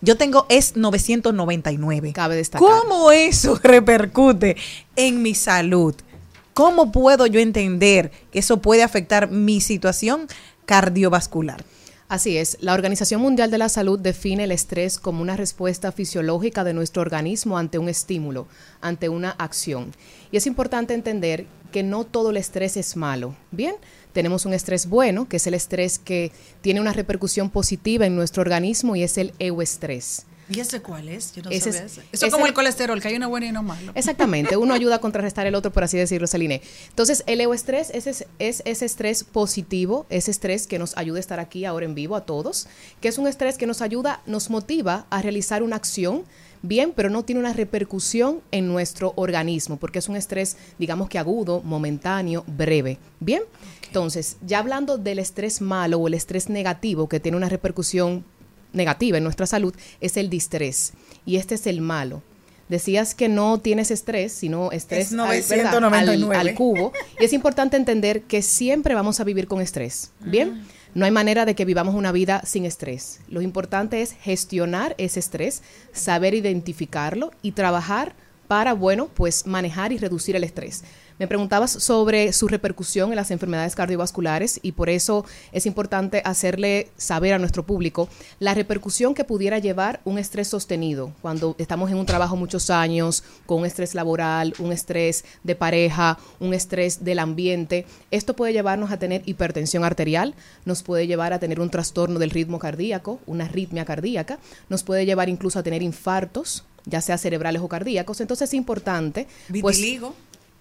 Yo tengo es 999. Cabe destacar. ¿Cómo eso repercute en mi salud? ¿Cómo puedo yo entender que eso puede afectar mi situación cardiovascular? Así es, la Organización Mundial de la Salud define el estrés como una respuesta fisiológica de nuestro organismo ante un estímulo, ante una acción. Y es importante entender que no todo el estrés es malo. Bien, tenemos un estrés bueno, que es el estrés que tiene una repercusión positiva en nuestro organismo y es el euestrés. ¿Y ese cuál es? Yo no Ese sabía ese. Eso ese- es como el colesterol, que hay uno bueno y uno malo. Exactamente, uno ayuda a contrarrestar el otro, por así decirlo, Celine. Entonces, el euestrés es, es, es ese estrés positivo, ese estrés que nos ayuda a estar aquí ahora en vivo a todos, que es un estrés que nos ayuda, nos motiva a realizar una acción, bien, pero no tiene una repercusión en nuestro organismo, porque es un estrés, digamos que agudo, momentáneo, breve, bien. Entonces, ya hablando del estrés malo o el estrés negativo que tiene una repercusión negativa en nuestra salud, es el distrés. Y este es el malo. Decías que no tienes estrés, sino estrés Es al- ¿verdad? 999. Al, al cubo. Y es importante entender que siempre vamos a vivir con estrés. Bien, no hay manera de que vivamos una vida sin estrés. Lo importante es gestionar ese estrés, saber identificarlo y trabajar para, bueno, pues manejar y reducir el estrés. Me preguntabas sobre su repercusión en las enfermedades cardiovasculares y por eso es importante hacerle saber a nuestro público la repercusión que pudiera llevar un estrés sostenido cuando estamos en un trabajo muchos años, con un estrés laboral, un estrés de pareja, un estrés del ambiente. Esto puede llevarnos a tener hipertensión arterial, nos puede llevar a tener un trastorno del ritmo cardíaco, una arritmia cardíaca, nos puede llevar incluso a tener infartos, ya sea cerebrales o cardíacos. Entonces es importante. pues.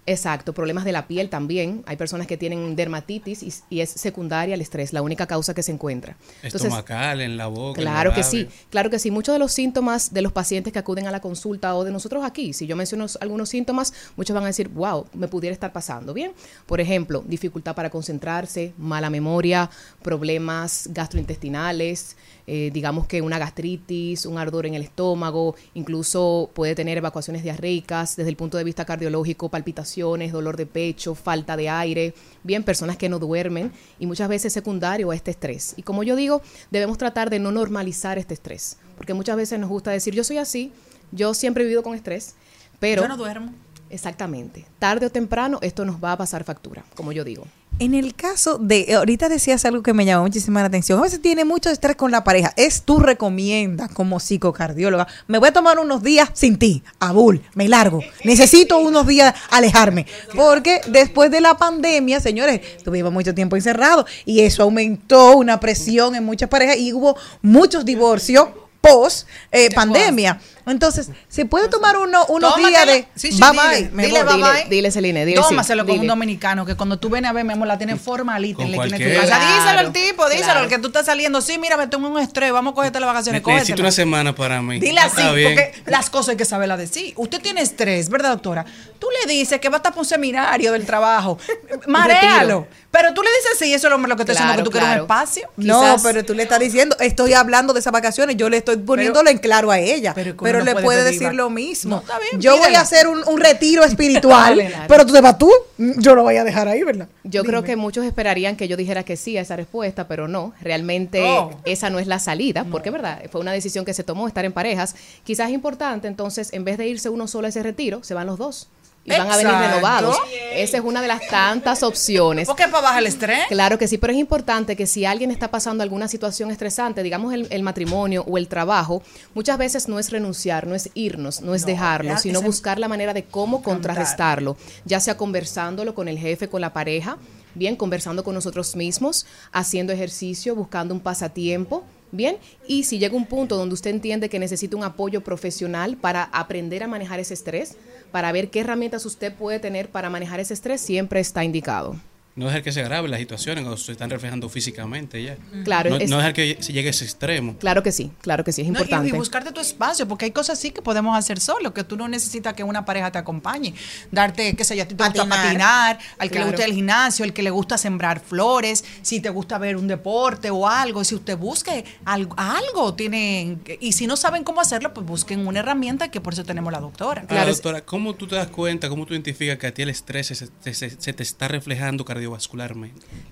Exacto, problemas de la piel también. Hay personas que tienen dermatitis y, y es secundaria al estrés, la única causa que se encuentra. Entonces, Estomacal, en la boca. Claro que sí, claro que sí. Muchos de los síntomas de los pacientes que acuden a la consulta o de nosotros aquí, si yo menciono algunos síntomas, muchos van a decir, wow, me pudiera estar pasando. Bien, por ejemplo, dificultad para concentrarse, mala memoria, problemas gastrointestinales, eh, digamos que una gastritis, un ardor en el estómago, incluso puede tener evacuaciones diarreicas desde el punto de vista cardiológico, palpitaciones, dolor de pecho, falta de aire, bien, personas que no duermen y muchas veces secundario a este estrés. Y como yo digo, debemos tratar de no normalizar este estrés, porque muchas veces nos gusta decir, yo soy así, yo siempre he vivido con estrés, pero... Yo no duermo. Exactamente. Tarde o temprano esto nos va a pasar factura, como yo digo. En el caso de, ahorita decías algo que me llamó muchísima la atención. A veces tiene mucho estrés con la pareja. Es tú recomiendas como psicocardióloga. Me voy a tomar unos días sin ti. Abul, me largo. Necesito unos días alejarme. Porque después de la pandemia, señores, tuvimos mucho tiempo encerrados y eso aumentó una presión en muchas parejas y hubo muchos divorcios post eh, pandemia. Entonces, ¿se puede tomar uno, unos días de Sí, sí, bye dile, bye? Dile voy. bye bye. Dile, Celine, dile sí, Tómaselo con dile. un dominicano que cuando tú vienes a ver, mi amor, la tiene formalita en la esquina de tu cualquiera. casa. Díselo al Claro, tipo, díselo claro. al que tú estás saliendo. Sí, mira, me tengo un estrés, vamos a cogerte las vacaciones. Ne- Necesito cógetela. una semana para mí. Dile así, Está bien. porque las cosas hay que saberlas decir. Usted tiene estrés, ¿verdad, doctora? Tú le dices que va a estar para un seminario del trabajo. Maréalo. Pero tú le dices sí, eso es lo, lo que estoy diciendo, que Claro, tú quieres un claro. espacio. No, pero tú le estás diciendo, estoy hablando de esas vacaciones, yo le estoy poniéndolo en claro a ella, pero pero, le puede decir lo mismo. No, está bien, yo voy a hacer un, un retiro espiritual, pero tú te vas tú, yo lo voy a dejar ahí, ¿verdad? Yo creo que muchos esperarían que yo dijera que sí a esa respuesta, pero no, realmente Oh. esa no es la salida, porque verdad, fue una decisión que se tomó estar en parejas. Quizás es importante, entonces, en vez de irse uno solo a ese retiro, se van los dos y van a venir renovados. Esa es una de las tantas opciones. ¿Por qué para bajar el estrés? Claro que sí, pero es importante que si alguien está pasando alguna situación estresante, digamos el, el matrimonio o el trabajo, muchas veces no es renunciar, no es irnos, no es No, dejarlo, sino buscar la manera de cómo contrarrestarlo, ya sea conversándolo con el jefe, con la pareja, bien, conversando con nosotros mismos, haciendo ejercicio, buscando un pasatiempo. Bien, y si llega un punto donde usted entiende que necesita un apoyo profesional para aprender a manejar ese estrés, para ver qué herramientas usted puede tener para manejar ese estrés, siempre está indicado. No dejar que se agrave las situaciones cuando se están reflejando físicamente ya. Claro, no, es- no dejar que se llegue a ese extremo. Claro que sí, claro que sí, es No, y- importante. y, buscarte tu espacio, porque hay cosas sí que podemos hacer solo, que tú no necesitas que una pareja te acompañe. Darte, qué sé yo, a ti te gusta Patinar. patinar, al que Claro. le gusta el gimnasio, al que le gusta sembrar flores, si te gusta ver un deporte o algo, si usted busque algo, algo tiene, y si no saben cómo hacerlo, pues busquen una herramienta que por eso tenemos la doctora. Ahora, doctora, ¿cómo tú te das cuenta, cómo tú identificas que a ti el estrés se, se- se- se te está reflejando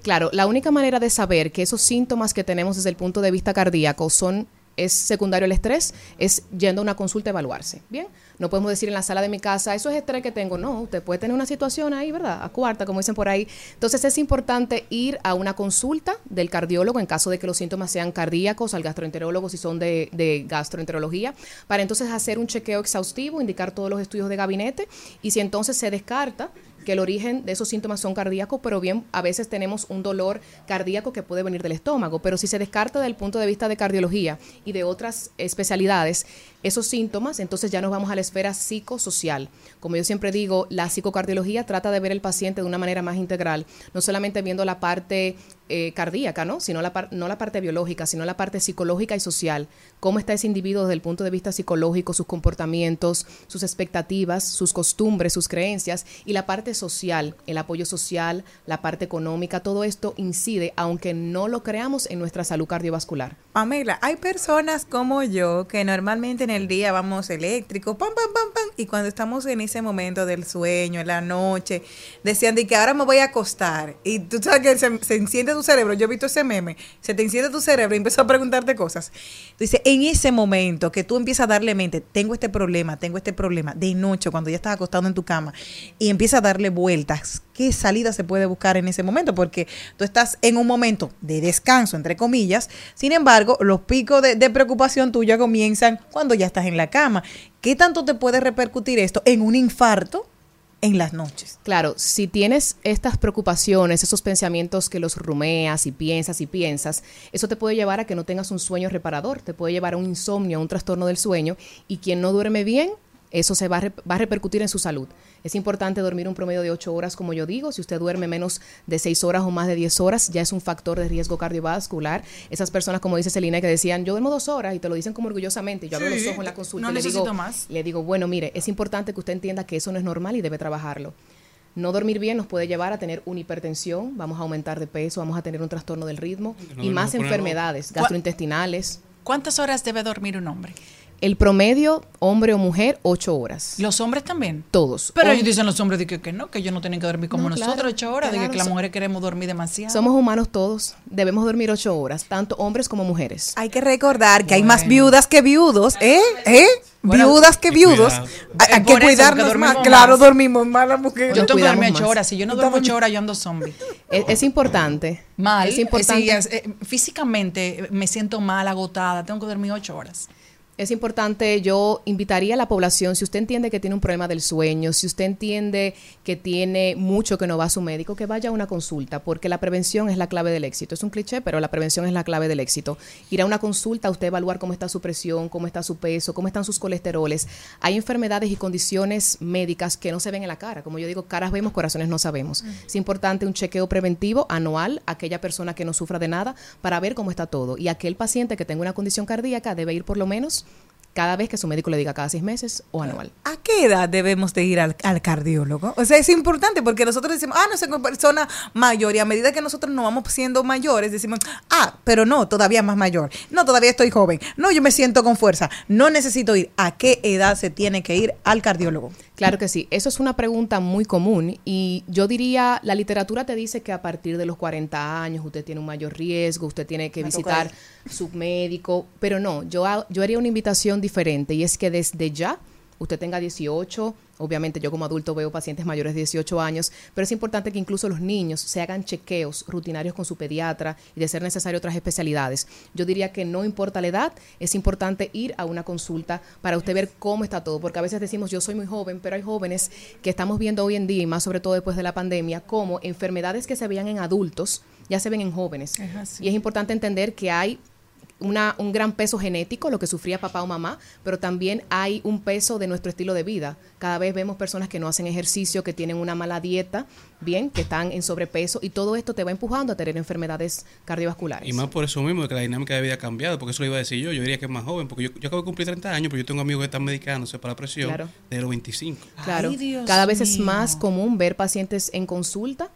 Claro, la única manera de saber que esos síntomas que tenemos desde el punto de vista cardíaco son es secundario al estrés, es yendo a una consulta a evaluarse. Bien, no podemos decir en la sala de mi casa, eso es estrés que tengo. No, usted puede tener una situación ahí, ¿verdad? A cuarta, como dicen por ahí. Entonces es importante ir a una consulta del cardiólogo en caso de que los síntomas sean cardíacos, al gastroenterólogo si son de gastroenterología, para entonces hacer un chequeo exhaustivo, indicar todos los estudios de gabinete y si entonces se descarta que el origen de esos síntomas son cardíacos, pero bien, a veces tenemos un dolor cardíaco que puede venir del estómago, pero si se descarta desde el punto de vista de cardiología y de otras especialidades, esos síntomas, entonces ya nos vamos a la esfera psicosocial. Como yo siempre digo, la psicocardiología trata de ver el paciente de una manera más integral, no solamente viendo la parte eh, cardíaca, ¿no? Sino la no la parte biológica, sino la parte psicológica y social. Cómo está ese individuo desde el punto de vista psicológico, sus comportamientos, sus expectativas, sus costumbres, sus creencias y la parte social, el apoyo social, la parte económica, todo esto incide, aunque no lo creamos, en nuestra salud cardiovascular. Pamela, hay personas como yo que normalmente en el día vamos eléctricos, pam, pam, pam, pam, y cuando estamos en ese momento del sueño, en la noche, decían de que ahora me voy a acostar. Y tú sabes que se, se enciende tu cerebro, yo he visto ese meme, se te enciende tu cerebro y empieza a preguntarte cosas. Dice, en ese momento que tú empiezas a darle mente, tengo este problema, tengo este problema, de noche, cuando ya estás acostado en tu cama, y empieza a darle vueltas, ¿qué salida se puede buscar en ese momento? Porque tú estás en un momento de descanso, entre comillas, sin embargo, los picos de, de preocupación tuya comienzan cuando ya estás en la cama. ¿Qué tanto te puede repercutir esto en un infarto en las noches? Claro, si tienes estas preocupaciones, esos pensamientos que los rumeas y piensas y piensas, eso te puede llevar a que no tengas un sueño reparador, te puede llevar a un insomnio, a un trastorno del sueño, y quien no duerme bien eso se va a, va a repercutir en su salud. Es importante dormir un promedio de 8 horas, como yo digo. Si usted duerme menos de 6 horas o más de 10 horas, ya es un factor de riesgo cardiovascular. Esas personas, como dice Celina, que decían, yo duermo dos horas y te lo dicen como orgullosamente. Yo abro Sí, los ojos en la consulta no y le necesito digo, más. le digo, bueno, mire, es importante que usted entienda que eso no es normal y debe trabajarlo. No dormir bien nos puede llevar a tener una hipertensión, vamos a aumentar de peso, vamos a tener un trastorno del ritmo No y más enfermedades ¿Cuá- gastrointestinales. ¿Cuántas horas debe dormir un hombre? El promedio, hombre o mujer, ocho horas. ¿Los hombres también? Todos. Pero Hom- ellos dicen los hombres de que, que no, que ellos no tienen que dormir como No, nosotros, claro, ocho horas, de que, las mujeres queremos dormir demasiado. Somos humanos todos. Debemos dormir ocho horas, tanto hombres como mujeres. Hay que recordar que hay más viudas que viudos, ¿eh? ¿Eh? Bueno, viudas que viudos. Hay, que eso, cuidarnos más. Claro, dormimos más las mujeres. Yo tengo que dormir ocho horas. Si yo no duermo ocho horas, yo ando zombie. Es, es importante. Mal. Es importante. Sí, es- eh, físicamente eh, me siento mal, agotada. Tengo que dormir ocho horas. Es importante, yo invitaría a la población, si usted entiende que tiene un problema del sueño, si usted entiende que tiene mucho que no va a su médico, que vaya a una consulta, porque la prevención es la clave del éxito. Es un cliché, pero la prevención es la clave del éxito. Ir a una consulta, usted evaluar cómo está su presión, cómo está su peso, cómo están sus colesteroles. Hay enfermedades y condiciones médicas que no se ven en la cara. Como yo digo, caras vemos, corazones no sabemos. Es importante un chequeo preventivo anual a aquella persona que no sufra de nada para ver cómo está todo. Y aquel paciente que tenga una condición cardíaca debe ir por lo menos cada vez que su médico le diga cada seis meses o anual. ¿A qué edad debemos de ir al, al cardiólogo? O sea, es importante porque nosotros decimos, ah, no una persona mayor y a medida que nosotros nos vamos siendo mayores decimos, ah, pero no, todavía más mayor. No, todavía estoy joven. No, yo me siento con fuerza. No necesito ir. ¿A qué edad se tiene que ir al cardiólogo? Claro que sí, eso es una pregunta muy común y yo diría, la literatura te dice que a partir de los 40 años usted tiene un mayor riesgo, usted tiene que Me visitar su médico, pero no, yo, yo haría una invitación diferente y es que desde ya usted tenga 18, obviamente yo como adulto veo pacientes mayores de 18 años, pero es importante que incluso los niños se hagan chequeos rutinarios con su pediatra y de ser necesario otras especialidades. Yo diría que no importa la edad, es importante ir a una consulta para usted ver cómo está todo, porque a veces decimos yo soy muy joven, pero hay jóvenes que estamos viendo hoy en día y más sobre todo después de la pandemia, como enfermedades que se veían en adultos ya se ven en jóvenes. Es. Y es importante entender que hay una, un gran peso genético, lo que sufría papá o mamá, pero también hay un peso de nuestro estilo de vida. Cada vez vemos personas que no hacen ejercicio, que tienen una mala dieta, bien, que están en sobrepeso y todo esto te va empujando a tener enfermedades cardiovasculares. Y más por eso mismo, de que la dinámica de vida ha cambiado, porque eso lo iba a decir yo, yo diría que es más joven, porque yo, yo acabo de cumplir 30 años, pero yo tengo amigos que están medicándose para la presión Claro. de los 25. Claro, cada vez es más común ver pacientes en consulta.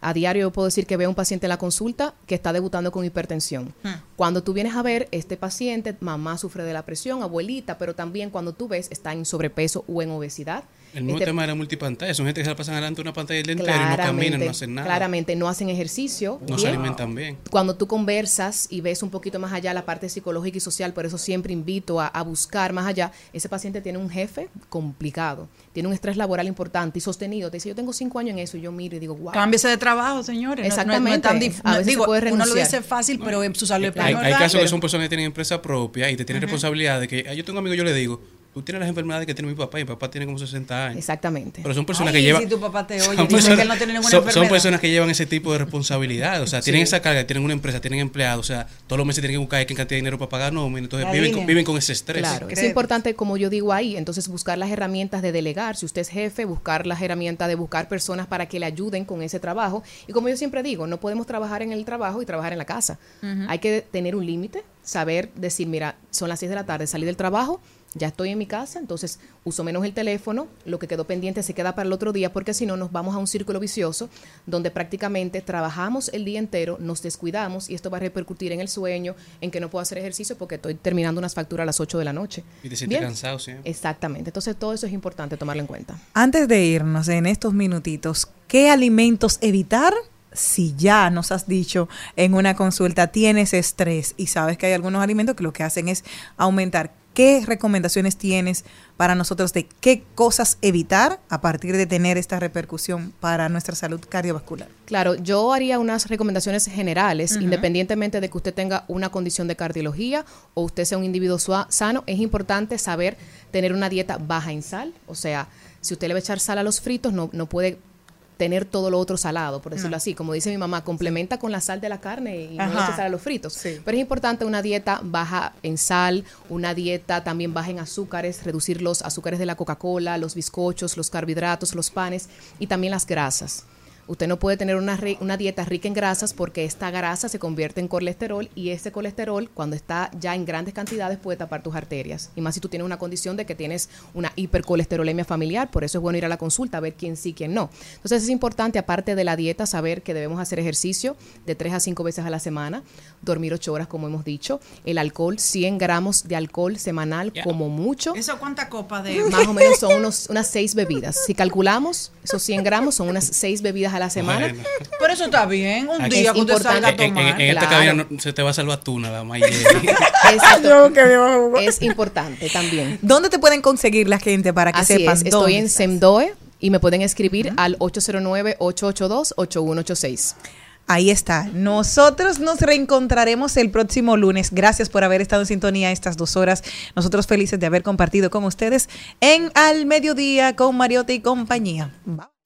A diario yo puedo decir que veo un paciente en la consulta que está debutando con hipertensión. Hmm. Cuando tú vienes a ver este paciente, mamá sufre de la presión, abuelita, pero también cuando tú ves está en sobrepeso o en obesidad. El mismo Este- tema de la multipantalla, son gente que se la pasan adelante de una pantalla del entero y no caminan, no hacen nada. claramente no hacen ejercicio. No se alimentan bien. Cuando tú conversas y ves un poquito más allá la parte psicológica y social, por eso siempre invito a, a buscar más allá, ese paciente tiene un jefe complicado, tiene un estrés laboral importante y sostenido. Te dice, yo tengo cinco años en eso y yo miro y digo, wow. Cámbiese de trabajo, señores. No- no- No, es Exactamente. tan dif- A no- veces se puede uno lo renunciar. dice fácil, pero en su salud es Hay, hay casos que son personas que tienen empresa propia y te tienen Ujú. responsabilidad de que ah, yo tengo amigos, yo le digo, tú tienes las enfermedades que tiene mi papá y mi papá tiene como 60 años. Exactamente. Pero son personas Ay, que llevan. si tu papá te oye, son que personas- él no tiene ninguna son- son personas que llevan ese tipo de responsabilidad. O sea, tienen Sí. esa carga, tienen una empresa, tienen empleados. O sea, todos los meses tienen que buscar qué cantidad de dinero para pagar nómina. Entonces La viven con, viven con ese estrés. Claro, es importante, como yo digo ahí, entonces buscar las herramientas de delegar. Si usted es jefe, buscar las herramientas de buscar personas para que le ayuden con ese trabajo. Y como yo siempre digo, no podemos trabajar en el trabajo y trabajar en la casa. Hay que tener un límite, saber decir, mira, son las 6 de la tarde, salí del trabajo, ya estoy en mi casa, entonces uso menos el teléfono, lo que quedó pendiente se queda para el otro día, porque si no nos vamos a un círculo vicioso donde prácticamente trabajamos el día entero, nos descuidamos y esto va a repercutir en el sueño, en que no puedo hacer ejercicio porque estoy terminando unas facturas a las 8 de la noche. Y te sientes cansado siempre. Exactamente, entonces todo eso es importante tomarlo en cuenta. Antes de irnos en estos minutitos, ¿qué alimentos evitar? Si ya nos has dicho en una consulta tienes estrés y sabes que hay algunos alimentos que lo que hacen es aumentar, ¿qué recomendaciones tienes para nosotros de qué cosas evitar a partir de tener esta repercusión para nuestra salud cardiovascular? Claro, yo haría unas recomendaciones generales, independientemente de que usted tenga una condición de cardiología o usted sea un individuo sano, es importante saber tener una dieta baja en sal, o sea, si usted le va a echar sal a los fritos, no, no puede tener todo lo otro salado, por decirlo así. Como dice mi mamá, complementa con la sal de la carne y no Ajá. le eches sal a los fritos. Pero es importante una dieta baja en sal, una dieta también baja en azúcares, reducir los azúcares de la Coca-Cola, los bizcochos, los carbohidratos, los panes y también las grasas. Usted no puede tener una, una dieta rica en grasas porque esta grasa se convierte en colesterol y ese colesterol cuando está ya en grandes cantidades puede tapar tus arterias. Y más si tú tienes una condición de que tienes una hipercolesterolemia familiar, por eso es bueno ir a la consulta a ver quién sí, quién no. Entonces es importante, aparte de la dieta, saber que debemos hacer ejercicio de 3 a 5 veces a la semana, dormir 8 horas como hemos dicho, el alcohol, 100 gramos de alcohol semanal como mucho. ¿Eso cuántas copas de...? Más o menos son unos, unas 6 bebidas. Si calculamos, esos 100 gramos son unas 6 bebidas a la semana. Bueno. Pero eso está bien, un Aquí- día que usted salga a En, en- tomar. en esta cabina no- se te va a salvar tú nada más. Exacto. Es importante también. ¿Dónde te pueden conseguir la gente para que Así sepan? es, dónde estoy en? Semdoe y me pueden escribir al 809-882-8186. Ahí está. Nosotros nos reencontraremos el próximo lunes. Gracias por haber estado en sintonía estas dos horas. Nosotros felices de haber compartido con ustedes en Al Mediodía con Mariotti y compañía. Bye.